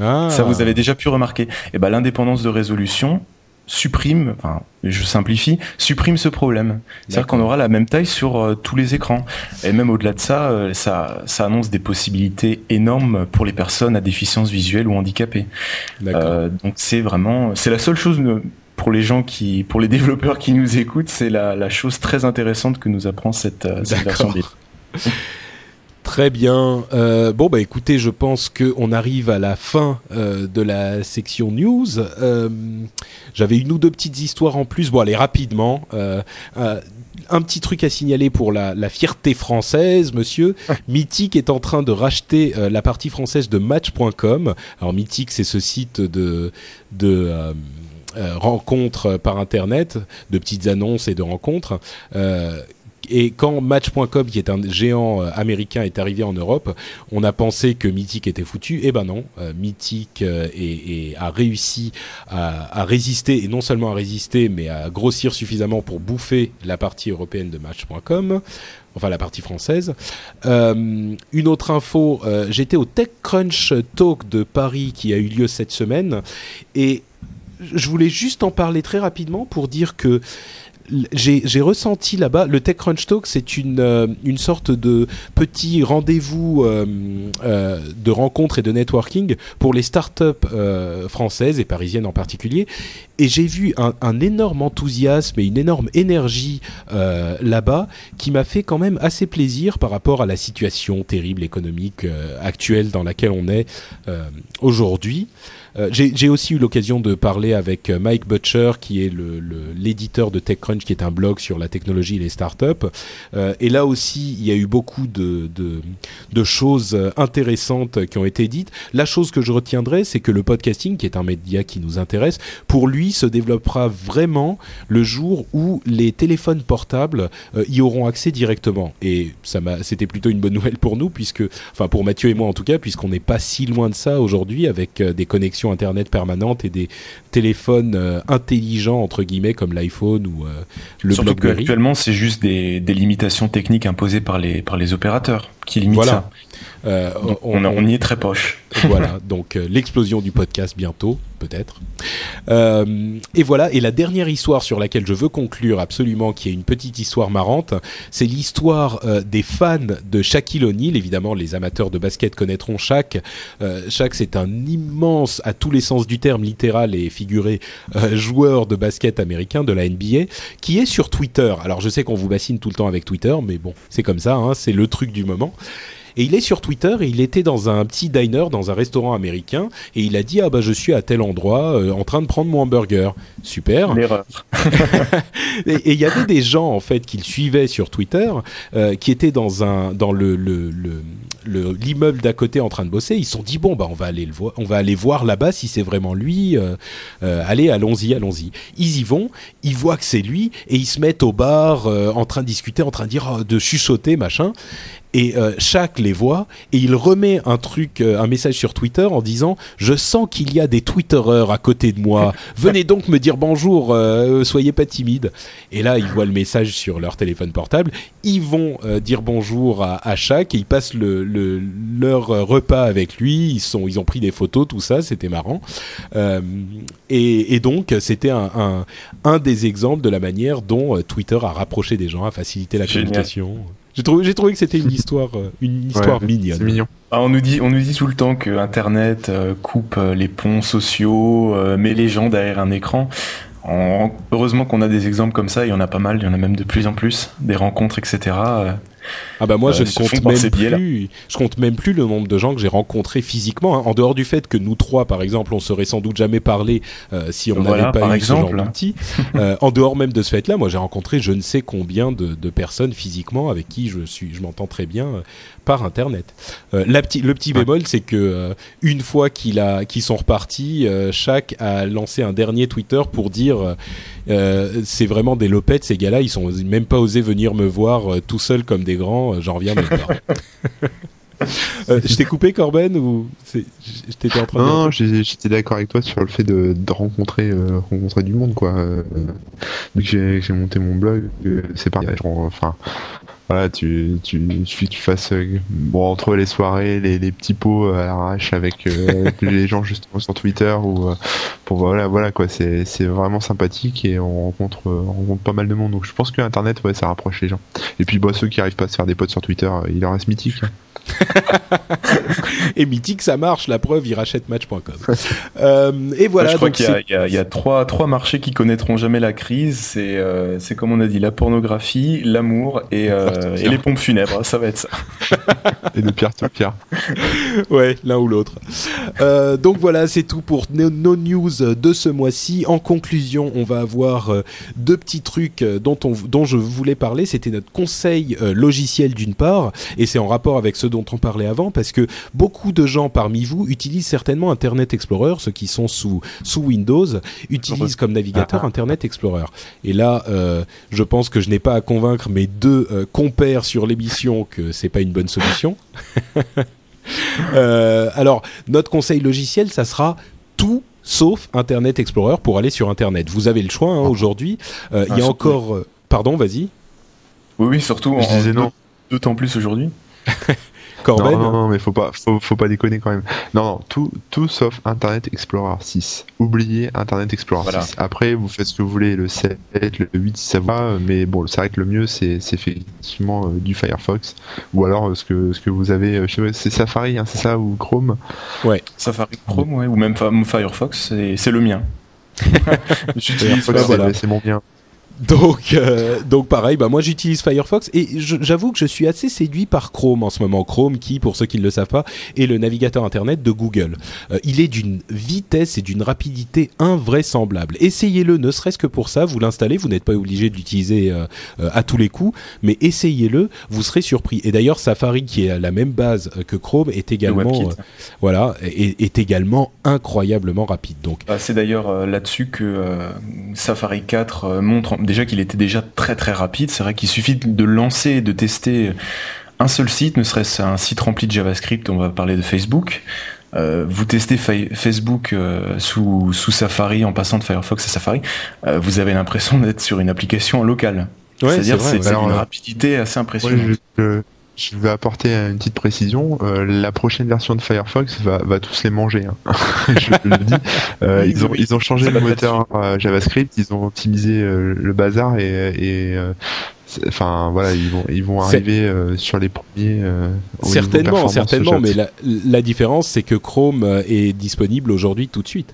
S2: Ah. Ça, vous avez déjà pu remarquer. Et eh ben, l'indépendance de résolution supprime, enfin, je simplifie, supprime ce problème. C'est-à-dire qu'on aura la même taille sur euh, tous les écrans. Et même au-delà de ça, euh, ça, ça annonce des possibilités énormes pour les personnes à déficience visuelle ou handicapées. Euh, donc c'est vraiment, c'est la seule chose pour les gens qui, pour les développeurs qui nous écoutent, c'est la, la chose très intéressante que nous apprend cette, cette version.
S1: Très bien. Euh, bon bah écoutez, je pense que on arrive à la fin euh, de la section news. Euh, J'avais une ou deux petites histoires en plus. Bon allez rapidement. Un petit truc à signaler pour la, la fierté française, monsieur. Mythic est en train de racheter la partie française de Match.com. Alors Mythic, c'est ce site de de rencontres par internet, de petites annonces et de rencontres. Et quand Match.com, qui est un géant euh, américain, est arrivé en Europe, on a pensé que Mythic était foutu. Eh ben non, euh, Mythic euh, a réussi à, résister, et non seulement à résister, mais à grossir suffisamment pour bouffer la partie européenne de Match.com enfin la partie française. une autre info, j'étais au TechCrunch Talk de Paris qui a eu lieu cette semaine et je voulais juste en parler très rapidement pour dire que j'ai ressenti là-bas, le TechCrunch Talk, c'est une, euh, une sorte de petit rendez-vous euh, euh, de rencontres et de networking pour les startups françaises et parisiennes en particulier. Et j'ai vu un, énorme enthousiasme et une énorme énergie euh, là-bas qui m'a fait quand même assez plaisir par rapport à la situation terrible économique actuelle dans laquelle on est aujourd'hui. Euh, j'ai aussi eu l'occasion de parler avec euh, Mike Butcher, qui est l'éditeur de TechCrunch, qui est un blog sur la technologie et les startups. Euh, et là aussi, il y a eu beaucoup de, choses intéressantes qui ont été dites. La chose que je retiendrai, c'est que le podcasting, qui est un média qui nous intéresse, pour lui se développera vraiment le jour où les téléphones portables y auront accès directement. Et ça c'était plutôt une bonne nouvelle pour nous, puisque, enfin pour Mathieu et moi en tout cas, puisqu'on n'est pas si loin de ça aujourd'hui avec des connexions internet permanente et des téléphones euh, intelligents entre guillemets comme l'iPhone ou euh, le
S2: Surtout BlackBerry. actuellement c'est juste des, limitations techniques imposées par les par les opérateurs qui limite
S1: Voilà.
S2: ça.
S1: Euh,
S2: On, on y est très poche.
S1: voilà, donc euh, l'explosion du podcast bientôt, peut-être. Euh, et voilà, et la dernière histoire sur laquelle je veux conclure absolument, qui est une petite histoire marrante, c'est l'histoire des fans de Shaquille O'Neal. Évidemment, les amateurs de basket connaîtront Shaq. Shaq, c'est un immense, à tous les sens du terme, littéral et figuré, joueur de basket américain de la NBA, qui est sur Twitter. Alors, je sais qu'on vous bassine tout le temps avec Twitter, mais bon, c'est comme ça, hein, c'est le truc du moment. Et il est sur Twitter et il était dans un petit diner, dans un restaurant américain, et il a dit ah bah je suis à tel endroit euh, en train de prendre mon hamburger. Super.
S2: L'erreur.
S1: Et il y avait des gens en fait qui le suivaient sur Twitter, euh, qui étaient dans un dans le le le- le- l'immeuble d'à côté en train de bosser. Ils se sont dit bon bah on va aller le voir, on va aller voir là-bas si c'est vraiment lui. Euh, allez allons-y allons-y. Ils y vont, ils voient que c'est lui et ils se mettent au bar en train de discuter, en train de dire oh, de chuchoter machin. Et euh, Shaq les voit et il remet un truc, euh, un message sur Twitter en disant je sens qu'il y a des Twittereurs à côté de moi. Venez donc me dire bonjour, euh, soyez pas timide. Et là ils voient le message sur leur téléphone portable. Ils vont euh, dire bonjour à, à Shaq et ils passent le, le- leur repas avec lui. Ils sont, ils ont pris des photos, tout ça, c'était marrant. Euh, et, et donc c'était un, un, un des exemples de la manière dont euh, Twitter a rapproché des gens, a facilité la
S2: Génial.
S1: communication. J'ai trouvé, j'ai trouvé que c'était une histoire, euh, une histoire
S3: Ouais,
S1: mignonne.
S3: C'est mignon.
S2: Ah, on nous dit, on nous dit tout le temps que Internet euh, coupe euh, les ponts sociaux, met les gens derrière un écran. En- heureusement qu'on a des exemples comme ça, il y en a pas mal, il y en a même de plus en plus, des rencontres, etc.
S1: Ah bah moi
S2: Euh,
S1: je ne compte même plus, je compte même plus le nombre de gens que j'ai rencontrés physiquement. hein. En dehors du fait que nous trois, par exemple, on serait sans doute jamais parlé euh, si on
S2: Voilà,
S1: n'avait pas eu
S2: exemple.
S1: ce genre. Euh, en dehors même de ce fait-là, moi j'ai rencontré je ne sais combien de, de personnes physiquement avec qui je suis, je m'entends très bien euh, par internet. Euh, la le petit bémol, c'est que euh, une fois qu'il a, qu'ils sont repartis, euh, chaque a lancé un dernier Twitter pour dire euh, euh, c'est vraiment des lopettes ces gars-là, ils sont même pas osé venir me voir euh, tout seuls comme des grands, euh, j'en reviens même pas. Euh, je t'ai coupé Corben ou t'étais en train de
S3: Non, j'étais d'accord avec toi sur le fait de, de rencontrer, euh, rencontrer du monde, quoi. Euh, j'ai monté mon blog, euh, c'est pareil. genre, enfin, voilà, tu, tu, que tu fasses, euh, bon, entre les soirées, les, les petits pots à l'arrache avec, euh, avec les gens justement sur Twitter ou, euh, pour voilà, voilà, quoi. C'est, c'est vraiment sympathique et on rencontre, euh, on rencontre pas mal de monde. Donc je pense que Internet, ouais, ça rapproche les gens. Et puis, bah, ceux qui arrivent pas à se faire des potes sur Twitter, il leur reste mythique. hein.
S1: Et Mythique, ça marche, la preuve, il rachète match.com. euh, et voilà,
S2: je crois qu'il y a, y y trois, trois marchés qui connaîtront jamais la crise. C'est euh, c'est comme on a dit, la pornographie, l'amour et, euh, et les pompes funèbres. Ça va être ça.
S3: Et de pierre to pierre.
S1: Ouais, l'un ou l'autre. Euh, donc voilà, c'est tout pour nos, nos news de ce mois-ci. En conclusion, on va avoir deux petits trucs dont, on, dont je voulais parler. C'était notre conseil logiciel d'une part, et c'est en rapport avec ce dont on parlait avant, parce que beaucoup de gens parmi vous utilisent certainement Internet Explorer, ceux qui sont sous, sous Windows, utilisent comme navigateur Internet Explorer. Et là, euh, je pense que je n'ai pas à convaincre mes deux euh, compères sur l'émission que c'est pas une bonne solution. Euh, alors, notre conseil logiciel, ça sera tout sauf Internet Explorer pour aller sur Internet. Vous avez le choix hein, aujourd'hui. Euh, Il
S2: Ah,
S1: y a encore... pardon, vas-y.
S2: Oui, oui, surtout en,
S3: Je disais non.
S2: d'autant plus aujourd'hui.
S1: Corben.
S3: Non, non, non, mais faut pas, faut, faut pas déconner quand même. Non, non, tout, tout sauf Internet Explorer 6. Oubliez Internet Explorer
S2: Voilà.
S3: 6. Après, vous faites ce que vous voulez, le 7, le 8, si ça va, mais bon, c'est vrai que le mieux, c'est c'est effectivement euh, du Firefox. Ou alors, euh, ce que, ce que vous avez, euh, c'est Safari, hein, c'est ça, ou Chrome?
S2: Safari Chrome, ouais, ou même Firefox, c'est c'est le mien. J'utilise
S3: Firefox,
S1: voilà.
S3: c'est- c'est mon bien.
S1: Donc, euh, donc pareil, bah moi j'utilise Firefox et je- j'avoue que je suis assez séduit par Chrome en ce moment. Chrome, qui, pour ceux qui ne le savent pas, est le navigateur internet de Google. Euh, il est d'une vitesse et d'une rapidité invraisemblable. Essayez-le, ne serait-ce que pour ça. Vous l'installez, vous n'êtes pas obligé de l'utiliser euh, euh, à tous les coups, mais essayez-le, vous serez surpris. Et d'ailleurs, Safari, qui est à la même base euh, que Chrome, est
S2: le
S1: également, euh, voilà, est, est également incroyablement rapide. Donc,
S2: Ah, c'est d'ailleurs là-dessus que euh, Safari 4 euh, montre en- déjà qu'il était déjà très très rapide. C'est vrai qu'il suffit de lancer et de tester un seul site, ne serait-ce un site rempli de JavaScript, on va parler de Facebook. Euh, vous testez Fa- Facebook euh, sous, sous Safari en passant de Firefox à Safari, euh, vous avez l'impression d'être sur une application en local.
S1: ouais, c'est
S2: C'est-à-dire c'est une rapidité assez impressionnante.
S3: je- je vais apporter une petite précision. Euh, la prochaine version de Firefox va, va tous les manger. Hein. je le dis. Euh, ils ont ils ont changé le moteur JavaScript, ils ont optimisé le bazar et, et enfin voilà ils vont ils vont arriver sur les premiers
S1: certainement certainement mais la, la différence c'est que Chrome est disponible aujourd'hui tout de suite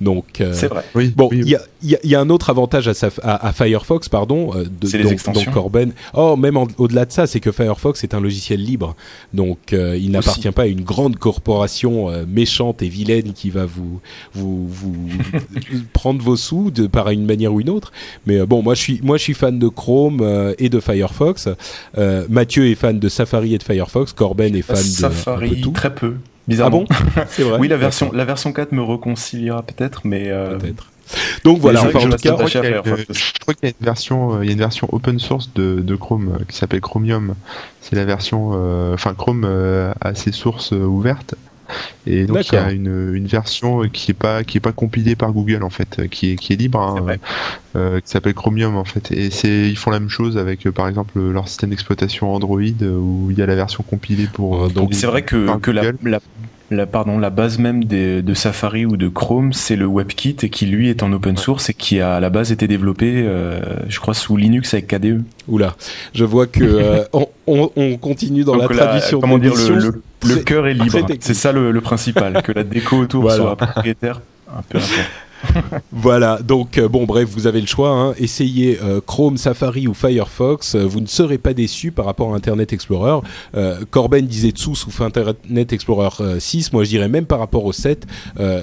S1: donc,
S2: euh, c'est vrai.
S1: Oui, bon, il y a, y, y a, un autre avantage à, à, à Firefox, pardon,
S2: euh, de, les extensions.
S1: Corben. Oh, même au-delà de ça, c'est que Firefox est un logiciel libre, donc euh, il n'appartient pas à une grande corporation euh, méchante et vilaine qui va vous vous, vous prendre vos sous de par une manière ou une autre. Mais bon, moi je suis moi je suis fan de Chrome et de Firefox. Mathieu est fan de Safari et de Firefox. Corben est fan de
S2: Safari, très peu. Bizarrement.
S1: Ah bon C'est vrai.
S2: oui, la version, la version 4 me réconciliera peut-être, mais. Euh...
S1: Peut-être. Donc voilà, enfin, en tout cas,
S3: je crois qu'il y, a une version, euh, il y a une version open source de, de Chrome euh, qui s'appelle Chromium. C'est la version, euh, enfin Chrome a ses sources ouvertes. Et donc il y a une, une, version qui est pas qui est pas compilée par Google en fait, qui est qui est libre, hein, euh, qui s'appelle Chromium en fait. Et c'est ils font la même chose avec par exemple leur système d'exploitation Android où il y a la version compilée pour.
S2: donc c'est vrai que, que la, la, la, pardon, la base même des, de Safari ou de Chrome, c'est le WebKit et qui lui est en open source et qui a à la base été développé, euh, je crois, sous Linux avec KDE.
S1: Oula, je vois que euh, on, on, continue dans Donc la traduction.
S2: Comment dire, le, le, le cœur est libre. C'est ça le, le, principal, que la déco autour voilà. soit propriétaire. Un peu important.
S1: voilà, donc euh, bon bref, vous avez le choix. Hein. Essayez euh, Chrome, Safari ou Firefox, euh, vous ne serez pas déçus par rapport à Internet Explorer. Corben disait dessous sous Internet Explorer 6, moi je dirais même par rapport au 7,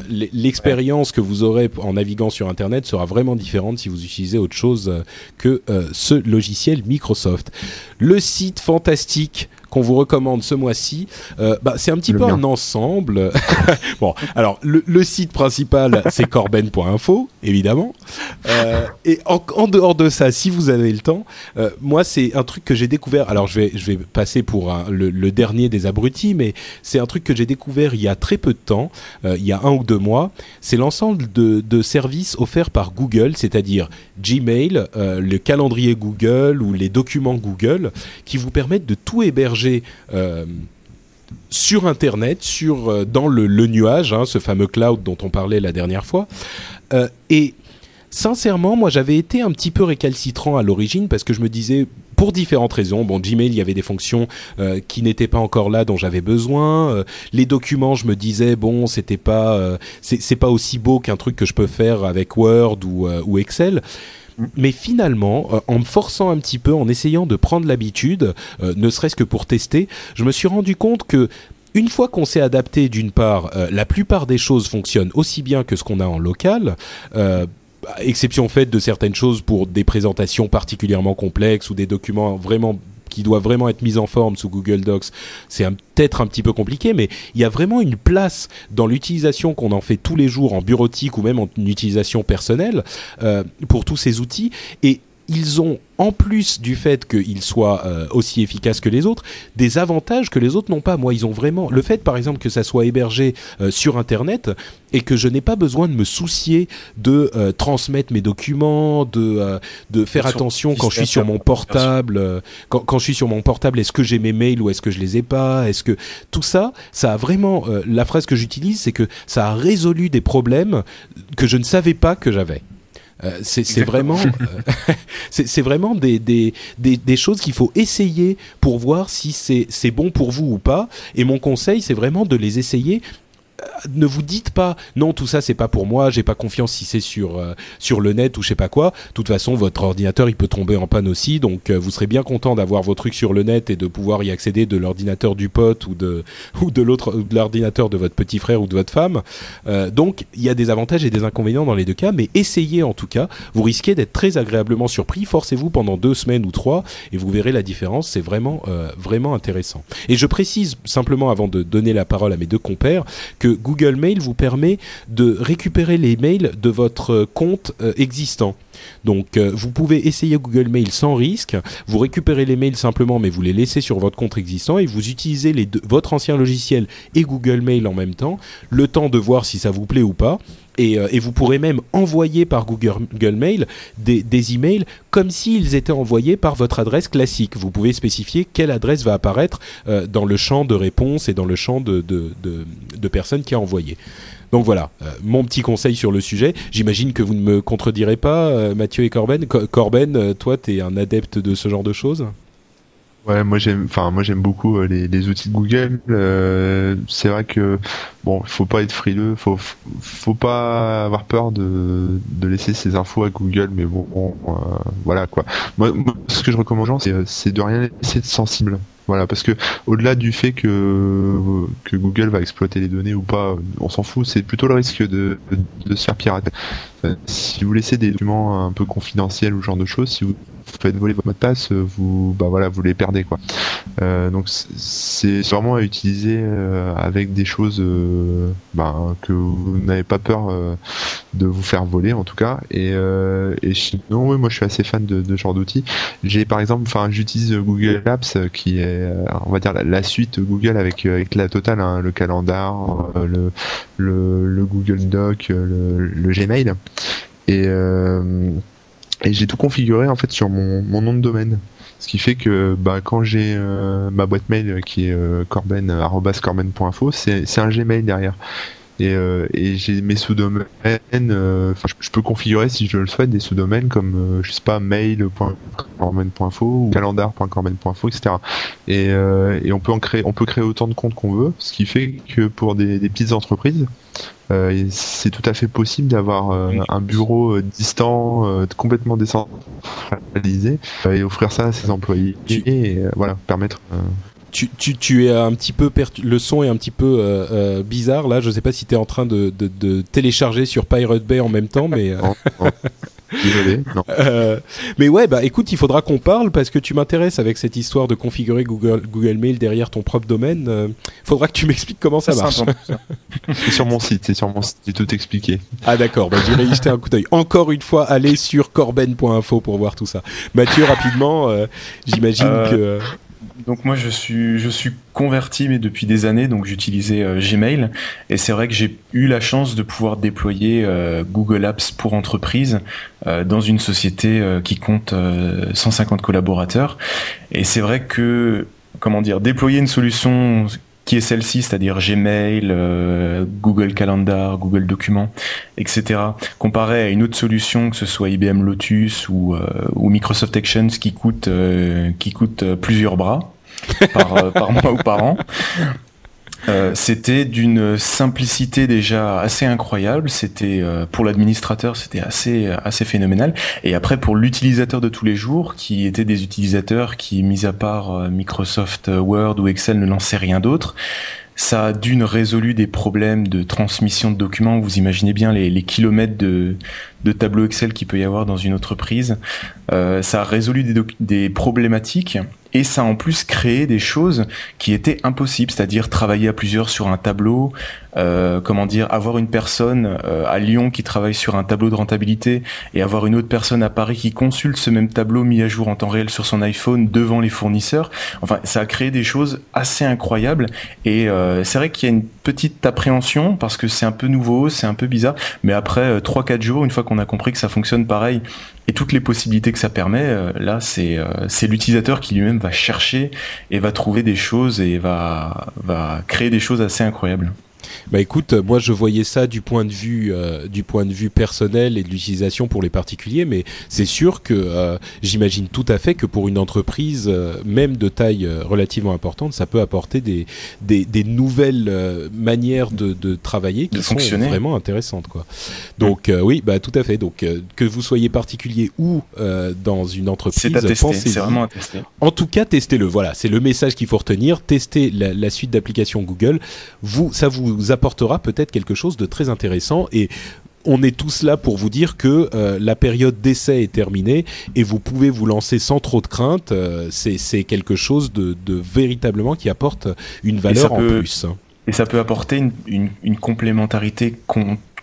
S1: l'expérience que vous aurez en naviguant sur Internet sera vraiment différente si vous utilisez autre chose que ce logiciel Microsoft. Le site fantastique qu'on vous recommande ce mois-ci, euh, bah, c'est un petit
S3: Le
S1: peu
S3: mien.
S1: un ensemble. bon, alors le, le site principal c'est corben.info évidemment, euh, et en, en, dehors de ça, si vous avez le temps, euh, moi c'est un truc que j'ai découvert. Alors je vais je vais passer pour un, le, le, dernier des abrutis, mais c'est un truc que j'ai découvert il y a très peu de temps, il y a un ou deux mois. C'est l'ensemble de, de services offerts par Google, c'est-à-dire Gmail, le calendrier Google ou les documents Google, qui vous permettent de tout héberger. Euh, sur Internet, sur euh, dans le, nuage, hein, ce fameux cloud dont on parlait la dernière fois. Euh, et sincèrement, moi, j'avais été un petit peu récalcitrant à l'origine parce que je me disais, pour différentes raisons. Bon, Gmail, il y avait des fonctions qui n'étaient pas encore là, dont j'avais besoin. Les documents, je me disais, bon, c'était pas, c'est pas aussi beau qu'un truc que je peux faire avec Word ou Excel. Mais finalement, euh, en me forçant un petit peu, en essayant de prendre l'habitude, euh, ne serait-ce que pour tester, je me suis rendu compte que une fois qu'on s'est adapté, d'une part, euh, la plupart des choses fonctionnent aussi bien que ce qu'on a en local. Exception faite de certaines choses pour des présentations particulièrement complexes ou des documents vraiment qui doivent vraiment être mis en forme sous Google Docs, c'est peut-être un petit peu compliqué, mais il y a vraiment une place dans l'utilisation qu'on en fait tous les jours en bureautique ou même en utilisation personnelle euh, pour tous ces outils. Et ils ont, en plus du fait qu'ils soient euh, aussi efficaces que les autres, des avantages que les autres n'ont pas. Moi, ils ont vraiment le fait, par exemple, que ça soit hébergé euh, sur Internet et que je n'ai pas besoin de me soucier de euh, transmettre mes documents, de de faire
S2: Sur
S1: attention quand je suis sur mon portable, quand, quand je suis sur mon portable, est-ce que j'ai mes mails ou est-ce que je les ai pas, est-ce que tout ça, ça a vraiment la phrase que j'utilise, c'est que ça a résolu des problèmes que je ne savais pas que j'avais. Euh, c'est vraiment, euh, c'est vraiment des, des, des, des choses qu'il faut essayer pour voir si c'est bon pour vous ou pas. Et mon conseil, c'est vraiment de les essayer ne vous dites pas non tout ça c'est pas pour moi j'ai pas confiance si c'est sur euh, sur le net ou je sais pas quoi. De toute façon votre ordinateur il peut tomber en panne aussi donc euh, vous serez bien content d'avoir vos trucs sur le net et de pouvoir y accéder de l'ordinateur du pote ou de ou de l'autre de l'ordinateur de votre petit frère ou de votre femme. Euh, donc il y a des avantages et des inconvénients dans les deux cas mais essayez en tout cas. Vous risquez d'être très agréablement surpris. Forcez-vous pendant deux semaines ou trois et vous verrez la différence. C'est vraiment vraiment intéressant. Et je précise simplement avant de donner la parole à mes deux compères que Google Mail vous permet de récupérer les mails de votre compte euh, existant. Donc euh, vous pouvez essayer Google Mail sans risque, vous récupérez les mails simplement mais vous les laissez sur votre compte existant et vous utilisez votre ancien logiciel et Google Mail en même temps, le temps de voir si ça vous plaît ou pas. Et, et, vous pourrez même envoyer par Google, Mail des, des, emails comme s'ils étaient envoyés par votre adresse classique. Vous pouvez spécifier quelle adresse va apparaître dans le champ de réponse et dans le champ de, de, de, personnes qui a envoyé. Donc voilà, euh, mon petit conseil sur le sujet. J'imagine que vous ne me contredirez pas, euh, Mathieu et Corben. Corben, euh, toi, tu es un adepte de ce genre de choses?
S3: Ouais, moi j'aime, enfin moi j'aime beaucoup les, outils de Google. c'est vrai que bon, faut pas être frileux, faut faut pas avoir peur de, de laisser ses infos à Google, mais bon, voilà quoi. Moi, ce que je recommande gens, c'est de rien laisser de sensible. Voilà, parce que au-delà du fait que, que Google va exploiter les données ou pas, on s'en fout, c'est plutôt le risque de, de, se faire pirater. si vous laissez des documents un peu confidentiels ou ce genre de choses, si vous faites voler votre mot de passe, vous, bah voilà, vous les perdez quoi. Euh, donc c'est vraiment à utiliser euh, avec des choses euh, bah, que vous n'avez pas peur de vous faire voler en tout cas. Et, et sinon, oui, moi je suis assez fan de, de ce genre d'outils. J'ai par exemple, enfin j'utilise Google Apps qui est, on va dire la, suite Google avec avec la totale, hein, le calendar, le, le, le Google Doc, le, le Gmail. Et et j'ai tout configuré en fait sur mon, nom de domaine. Ce qui fait que bah, quand j'ai euh, ma boîte mail qui est euh, corben.corben.info, c'est un Gmail derrière. Et, euh, et j'ai mes sous-domaines, euh, je, peux configurer si je le souhaite des sous-domaines comme euh, je sais pas mail.corben.info ou calendar.corben.info, etc. Et, et on peut en créer, on peut créer autant de comptes qu'on veut, ce qui fait que pour des, des petites entreprises, euh, c'est tout à fait possible d'avoir euh, un bureau euh, distant, complètement décentralisé, et offrir ça à ses employés et voilà permettre.
S1: Tu, tu, tu, es un petit peu le son est un petit peu bizarre là. Je sais pas si tu es en train de, de, de, télécharger sur Pirate Bay en même temps, mais.
S3: Désolé. Non.
S1: Euh, mais ouais, bah écoute, il faudra qu'on parle parce que tu m'intéresses avec cette histoire de configurer Google, Google Mail derrière ton propre domaine. Il euh, faudra que tu m'expliques comment ça marche.
S3: c'est sur mon site, c'est sur mon site, j'ai tout expliqué.
S1: Ah d'accord, bah, j'irai y jeter un coup d'œil. Encore une fois, allez sur corben.info pour voir tout ça. Mathieu, rapidement, euh, j'imagine que
S2: donc moi je suis je suis converti mais depuis des années donc j'utilisais euh, Gmail. Et c'est vrai que j'ai eu la chance de pouvoir déployer euh, Google Apps pour entreprise euh, dans une société qui compte 150 collaborateurs. Et c'est vrai que comment dire déployer une solution qui est celle-ci, c'est-à-dire Gmail, euh, Google Calendar, Google Documents, etc. Comparé à une autre solution, que ce soit IBM Lotus ou, euh, ou Microsoft Actions, qui coûte, euh, qui coûte plusieurs bras par mois ou par an. Euh, c'était d'une simplicité déjà assez incroyable. C'était euh, pour l'administrateur, c'était assez assez phénoménal. Et après pour l'utilisateur de tous les jours, qui étaient des utilisateurs qui, mis à part euh, Microsoft Word ou Excel, ne lançaient rien d'autre. Ça a d'une résolu des problèmes de transmission de documents. Vous imaginez bien les kilomètres de, de tableaux Excel qu'il peut y avoir dans une entreprise. Euh, ça a résolu des, problématiques et ça a en plus créé des choses qui étaient impossibles, c'est-à-dire travailler à plusieurs sur un tableau, euh, comment dire, avoir une personne euh, à Lyon qui travaille sur un tableau de rentabilité et avoir une autre personne à Paris qui consulte ce même tableau mis à jour en temps réel sur son iPhone devant les fournisseurs. Enfin, ça a créé des choses assez incroyables et c'est vrai qu'il y a une petite appréhension parce que c'est un peu nouveau, c'est un peu bizarre, mais après 3-4 jours, une fois qu'on a compris que ça fonctionne pareil et toutes les possibilités que ça permet, euh, là c'est euh, c'est l'utilisateur qui lui-même va chercher et va trouver des choses et va va créer des choses assez incroyables.
S1: Bah écoute, moi je voyais ça du point de vue euh, du point de vue personnel et de l'utilisation pour les particuliers, mais c'est sûr que euh, j'imagine tout à fait que pour une entreprise, euh, même de taille relativement importante, ça peut apporter des des, des nouvelles manières de, de travailler qui sont vraiment intéressantes quoi. Donc oui, bah tout à fait. Donc que vous soyez particulier ou dans une entreprise,
S2: c'est vraiment à tester.
S1: En tout cas, testez-le. Voilà, c'est le message qu'il faut retenir. Testez la, la suite d'applications Google. Vous, ça vous vous apportera peut-être quelque chose de très intéressant et on est tous là pour vous dire que euh, la période d'essai est terminée et vous pouvez vous lancer sans trop de crainte. Euh, c'est quelque chose de, véritablement qui apporte une valeur en plus.
S2: Et ça peut apporter une, complémentarité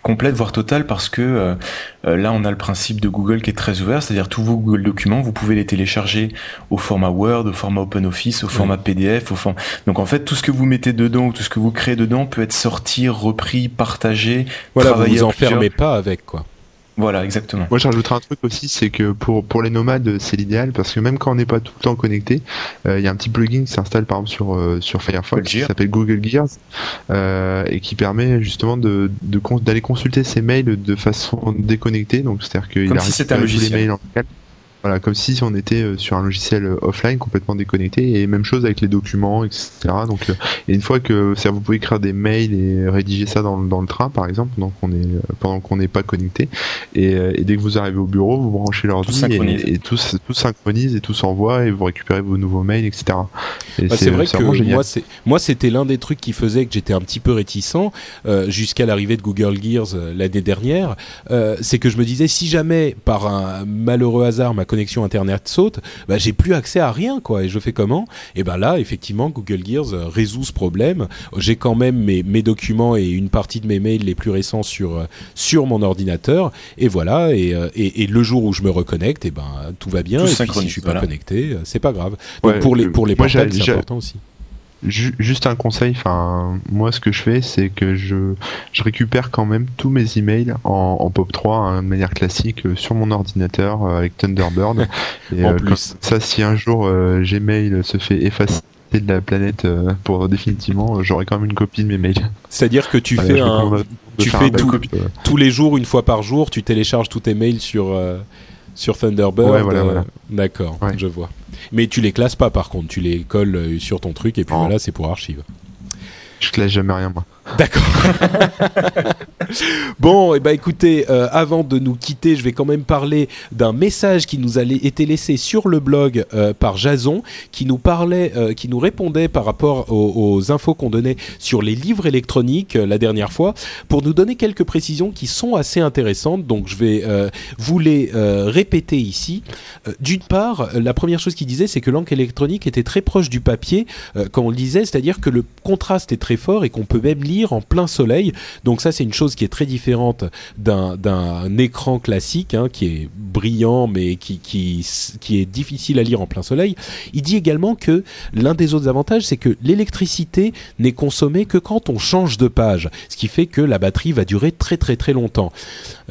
S2: complète, voire totale, parce que là, on a le principe de Google qui est très ouvert, c'est-à-dire tous vos Google documents, vous pouvez les télécharger au format Word, au format OpenOffice, au format PDF, au format... donc en fait, tout ce que vous mettez dedans, tout ce que vous créez dedans peut être sorti, repris, partagé.
S1: Voilà, vous vous enfermez pas avec quoi.
S2: Voilà, exactement.
S3: Moi, j'ajouterais un truc aussi, c'est que pour pour les nomades, c'est l'idéal parce que même quand on n'est pas tout le temps connecté, euh, il y a un petit plugin qui s'installe par exemple sur euh, sur Firefox qui s'appelle Google Gears euh, et qui permet justement de d'aller consulter ses mails de façon déconnectée. Donc c'est-à-dire qu'il
S2: a si un. Les mails en
S3: voilà, comme si on était euh, sur un logiciel euh, offline complètement déconnecté et même chose avec les documents, etc. Donc, euh, et une fois que vous pouvez écrire des mails et rédiger ça dans, dans le train, par exemple, donc on est pendant qu'on n'est pas connecté. Et, et, dès que vous arrivez au bureau, vous branchez l'ordi et, et, tout, tout synchronise et tout s'envoie et vous récupérez vos nouveaux mails, etc.
S1: Bah, c'est vrai que moi, c'est moi, c'était l'un des trucs qui faisait que j'étais un petit peu réticent jusqu'à l'arrivée de Google Gears l'année dernière. c'est que je me disais si jamais par un malheureux hasard ma connexion internet saute, bah, j'ai plus accès à rien quoi. Et je fais comment? Et ben là, effectivement, Google Gears euh, résout ce problème. J'ai quand même mes, mes documents et une partie de mes mails les plus récents sur euh, sur mon ordinateur. Et voilà. Et, euh, et, et le jour où je me reconnecte, et ben tout va bien. et puis, si je suis pas connecté, c'est pas grave. Donc pour les pour les portables, c'est important aussi
S3: juste un conseil, enfin moi ce que je fais c'est que je, je récupère quand même tous mes emails en, en POP3 hein, de manière classique euh, sur mon ordinateur euh, avec Thunderbird.
S1: Et, en euh, plus.
S3: ça si un jour Gmail se fait effacer de la planète pour définitivement j'aurai quand même une copie de mes mails.
S1: C'est-à-dire que tu fais un tu fais tous les jours une fois par jour, tu télécharges tous tes mails sur sur Thunderbird.
S3: Ouais, voilà, voilà.
S1: D'accord, je vois. Mais tu les classes pas par contre, tu les colles euh, sur ton truc et puis voilà, c'est pour archive.
S3: Je classe jamais rien moi.
S1: D'accord. bon, et eh ben écoutez, euh, avant de nous quitter, je vais quand même parler d'un message qui nous a été laissé sur le blog euh, par Jason, qui nous parlait, euh, qui nous répondait par rapport aux, infos qu'on donnait sur les livres électroniques la dernière fois, pour nous donner quelques précisions qui sont assez intéressantes. Donc, je vais vous les répéter ici. D'une part, la première chose qu'il disait, c'est que l'encre électronique était très proche du papier quand on le disait, c'est-à-dire que le contraste est très fort et qu'on peut même lire en plein soleil. Donc ça, c'est une chose qui est très différente d'un écran classique, hein, qui est brillant, mais qui, qui, qui est difficile à lire en plein soleil. Il dit également que l'un des autres avantages, c'est que l'électricité n'est consommée que quand on change de page, ce qui fait que la batterie va durer très très très longtemps.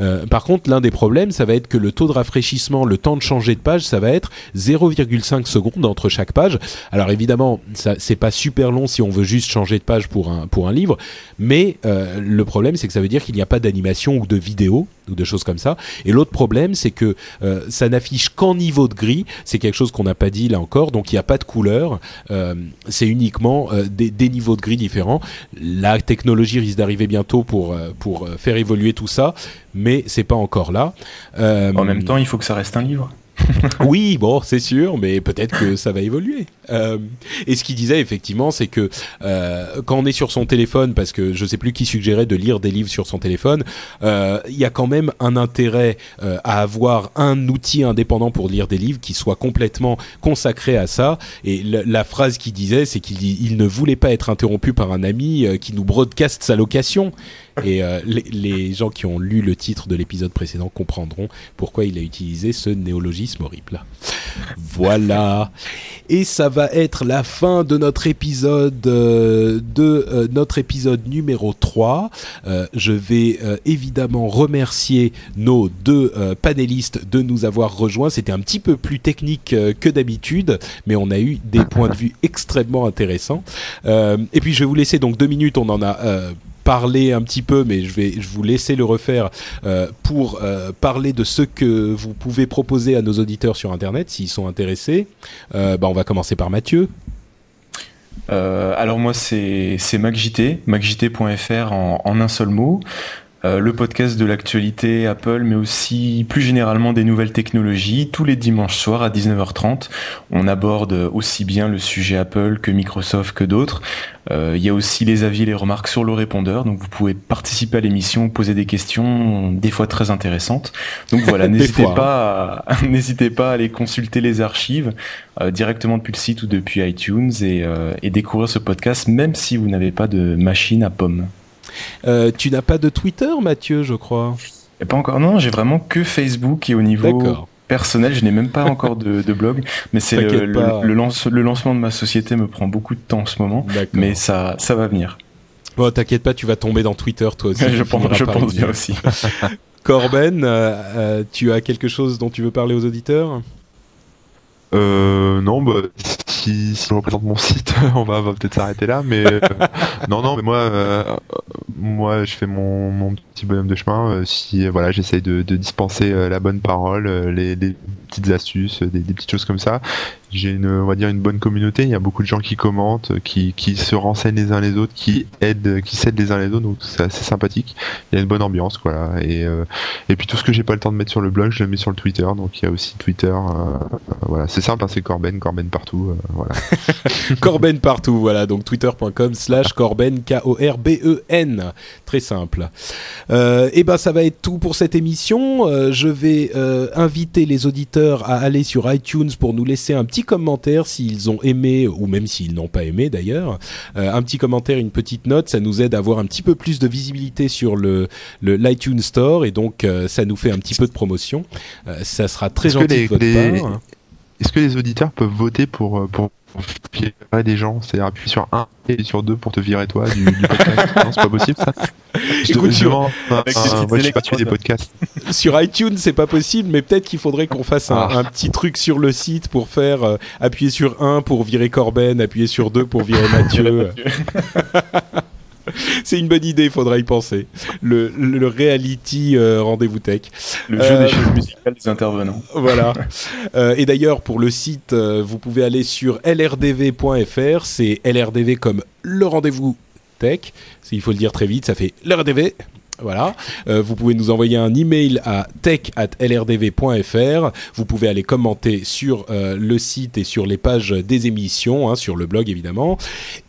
S1: Euh, par contre, l'un des problèmes, ça va être que le taux de rafraîchissement, le temps de changer de page, ça va être 0,5 secondes entre chaque page. Alors évidemment, c'est pas super long si on veut juste changer de page pour un pour un livre, mais euh, le problème, c'est que ça veut dire qu'il n'y a pas d'animation ou de vidéo ou de choses comme ça. Et l'autre problème, c'est que euh, ça n'affiche qu'en niveau de gris. C'est quelque chose qu'on n'a pas dit là encore. Donc il n'y a pas de couleur. Euh, c'est uniquement des, niveaux de gris différents. La technologie risque d'arriver bientôt pour pour faire évoluer tout ça, mais c'est pas encore là.
S2: en même temps, il faut que ça reste un livre.
S1: oui, bon, c'est sûr, mais peut-être que ça va évoluer. Euh, et ce qu'il disait effectivement, c'est que euh, quand on est sur son téléphone, parce que je sais plus qui suggérait de lire des livres sur son téléphone, euh, il y a quand même un intérêt à avoir un outil indépendant pour lire des livres qui soit complètement consacré à ça. Et la phrase qu'il disait, c'est qu'il il ne voulait pas être interrompu par un ami qui nous broadcast sa location. Et euh, les, gens qui ont lu le titre de l'épisode précédent comprendront pourquoi il a utilisé ce néologisme horrible. Voilà. Et ça va être la fin de notre épisode euh, de euh, notre épisode numéro 3. je vais évidemment remercier nos deux panélistes de nous avoir rejoints. C'était un petit peu plus technique que d'habitude, mais on a eu des points de vue extrêmement intéressants. et puis je vais vous laisser donc deux minutes. On en a parler un petit peu, mais je vais je vous laisser le refaire euh, pour euh, parler de ce que vous pouvez proposer à nos auditeurs sur Internet s'ils sont intéressés. Euh, bah, on va commencer par Mathieu.
S2: alors moi c'est MacJT, macjt.fr en un seul mot. Euh, le podcast de l'actualité Apple, mais aussi plus généralement des nouvelles technologies. Tous les dimanches soirs à 19h30, on aborde aussi bien le sujet Apple que Microsoft que d'autres. Euh, il y a aussi les avis et les remarques sur le répondeur, donc vous pouvez participer à l'émission, poser des questions, des fois très intéressantes. Donc voilà, n'hésitez pas, à, n'hésitez pas à aller consulter les archives euh, directement depuis le site ou depuis iTunes et, et découvrir ce podcast, même si vous n'avez pas de machine à pommes.
S1: Euh, tu n'as pas de Twitter, Mathieu, je crois.
S2: Et pas encore. Non, j'ai vraiment que Facebook et au niveau personnel, je n'ai même pas encore de, blog, mais c'est le, le, lancement de ma société me prend beaucoup de temps en ce moment, mais ça, ça va venir.
S1: Bon, t'inquiète pas, tu vas tomber dans Twitter toi aussi.
S2: je pense, je pense bien aussi.
S1: Corben, euh, euh, tu as quelque chose dont tu veux parler aux auditeurs?
S3: Euh, non, bah, si, si on représente mon site, on va, peut-être s'arrêter là, mais euh, non, non, mais moi, euh, moi, je fais mon petit bonhomme de chemin. si voilà, j'essaye de, dispenser la bonne parole, les, petites astuces, des, petites choses comme ça j'ai une, on va dire une bonne communauté. Il y a beaucoup de gens qui commentent, qui, qui se renseignent les uns les autres, qui aident, qui s'aident les uns les autres. Donc c'est assez sympathique. Il y a une bonne ambiance, quoi. Et euh, et puis tout ce que j'ai pas le temps de mettre sur le blog, je le mets sur le Twitter. Donc il y a aussi Twitter. Euh, voilà, c'est simple, hein, c'est Corben, Corben partout. Euh, voilà.
S1: Corben partout. Voilà, donc twitter.com/slash Corben K O R B E N. Très simple. Et ben ça va être tout pour cette émission. je vais inviter les auditeurs à aller sur iTunes pour nous laisser un petit commentaire s'ils ont aimé ou même s'ils n'ont pas aimé d'ailleurs. Euh, un petit commentaire, une petite note, ça nous aide à avoir un petit peu plus de visibilité sur le l'iTunes Store et donc euh, ça nous fait un petit peu de promotion. Euh, ça sera très gentil de votre part.
S3: Est-ce que les auditeurs peuvent voter pour pour virer des gens, c'est-à-dire appuyer sur 1 et sur 2 pour te virer toi du, podcast. non, c'est pas possible ça. Je
S1: Écoute, sur,
S3: moi, je suis pas des podcasts.
S1: Sur iTunes, c'est pas possible, mais peut-être qu'il faudrait qu'on fasse un, ah. un, petit truc sur le site pour faire euh, appuyer sur 1 pour virer Corben, appuyer sur 2 pour virer Mathieu. c'est une bonne idée, il faudra y penser. Le, le reality euh, rendez-vous tech.
S2: Le jeu des choses musicales des intervenants.
S1: Voilà. Euh, et d'ailleurs, pour le site, euh, vous pouvez aller sur lrdv.fr. C'est LRDV comme le rendez-vous tech. Il faut le dire très vite, ça fait LRDV. Voilà. Euh, vous pouvez nous envoyer un email à tech@lrdv.fr. Vous pouvez aller commenter sur euh, le site et sur les pages des émissions, hein, sur le blog évidemment.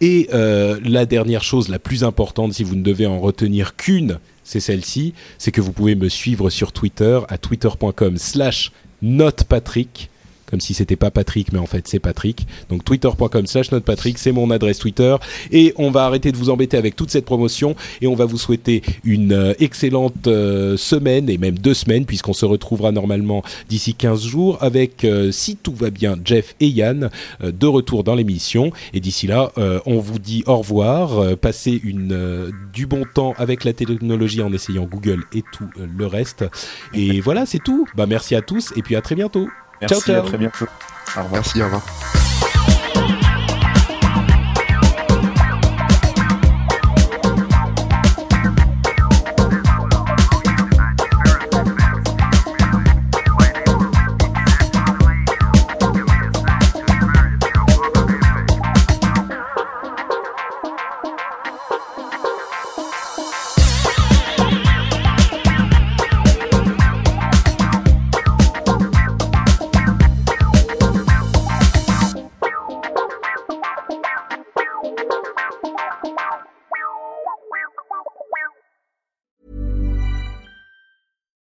S1: Et euh, la dernière chose, la plus importante, si vous ne devez en retenir qu'une, c'est celle-ci, c'est que vous pouvez me suivre sur Twitter à twitter.com/slash notepatrick comme si c'était pas Patrick, mais en fait c'est Patrick. Donc twitter.com slash Patrick, c'est mon adresse Twitter. Et on va arrêter de vous embêter avec toute cette promotion et on va vous souhaiter une euh, excellente euh, semaine et même deux semaines puisqu'on se retrouvera normalement d'ici 15 jours avec, euh, si tout va bien, Jeff et Yann de retour dans l'émission. Et d'ici là, on vous dit au revoir, passez une, du bon temps avec la technologie en essayant Google et tout le reste. Et voilà, c'est tout. Bah merci à tous et puis à très bientôt.
S2: Merci, ciao, ciao. à très bientôt.
S3: Au revoir. Merci, au revoir.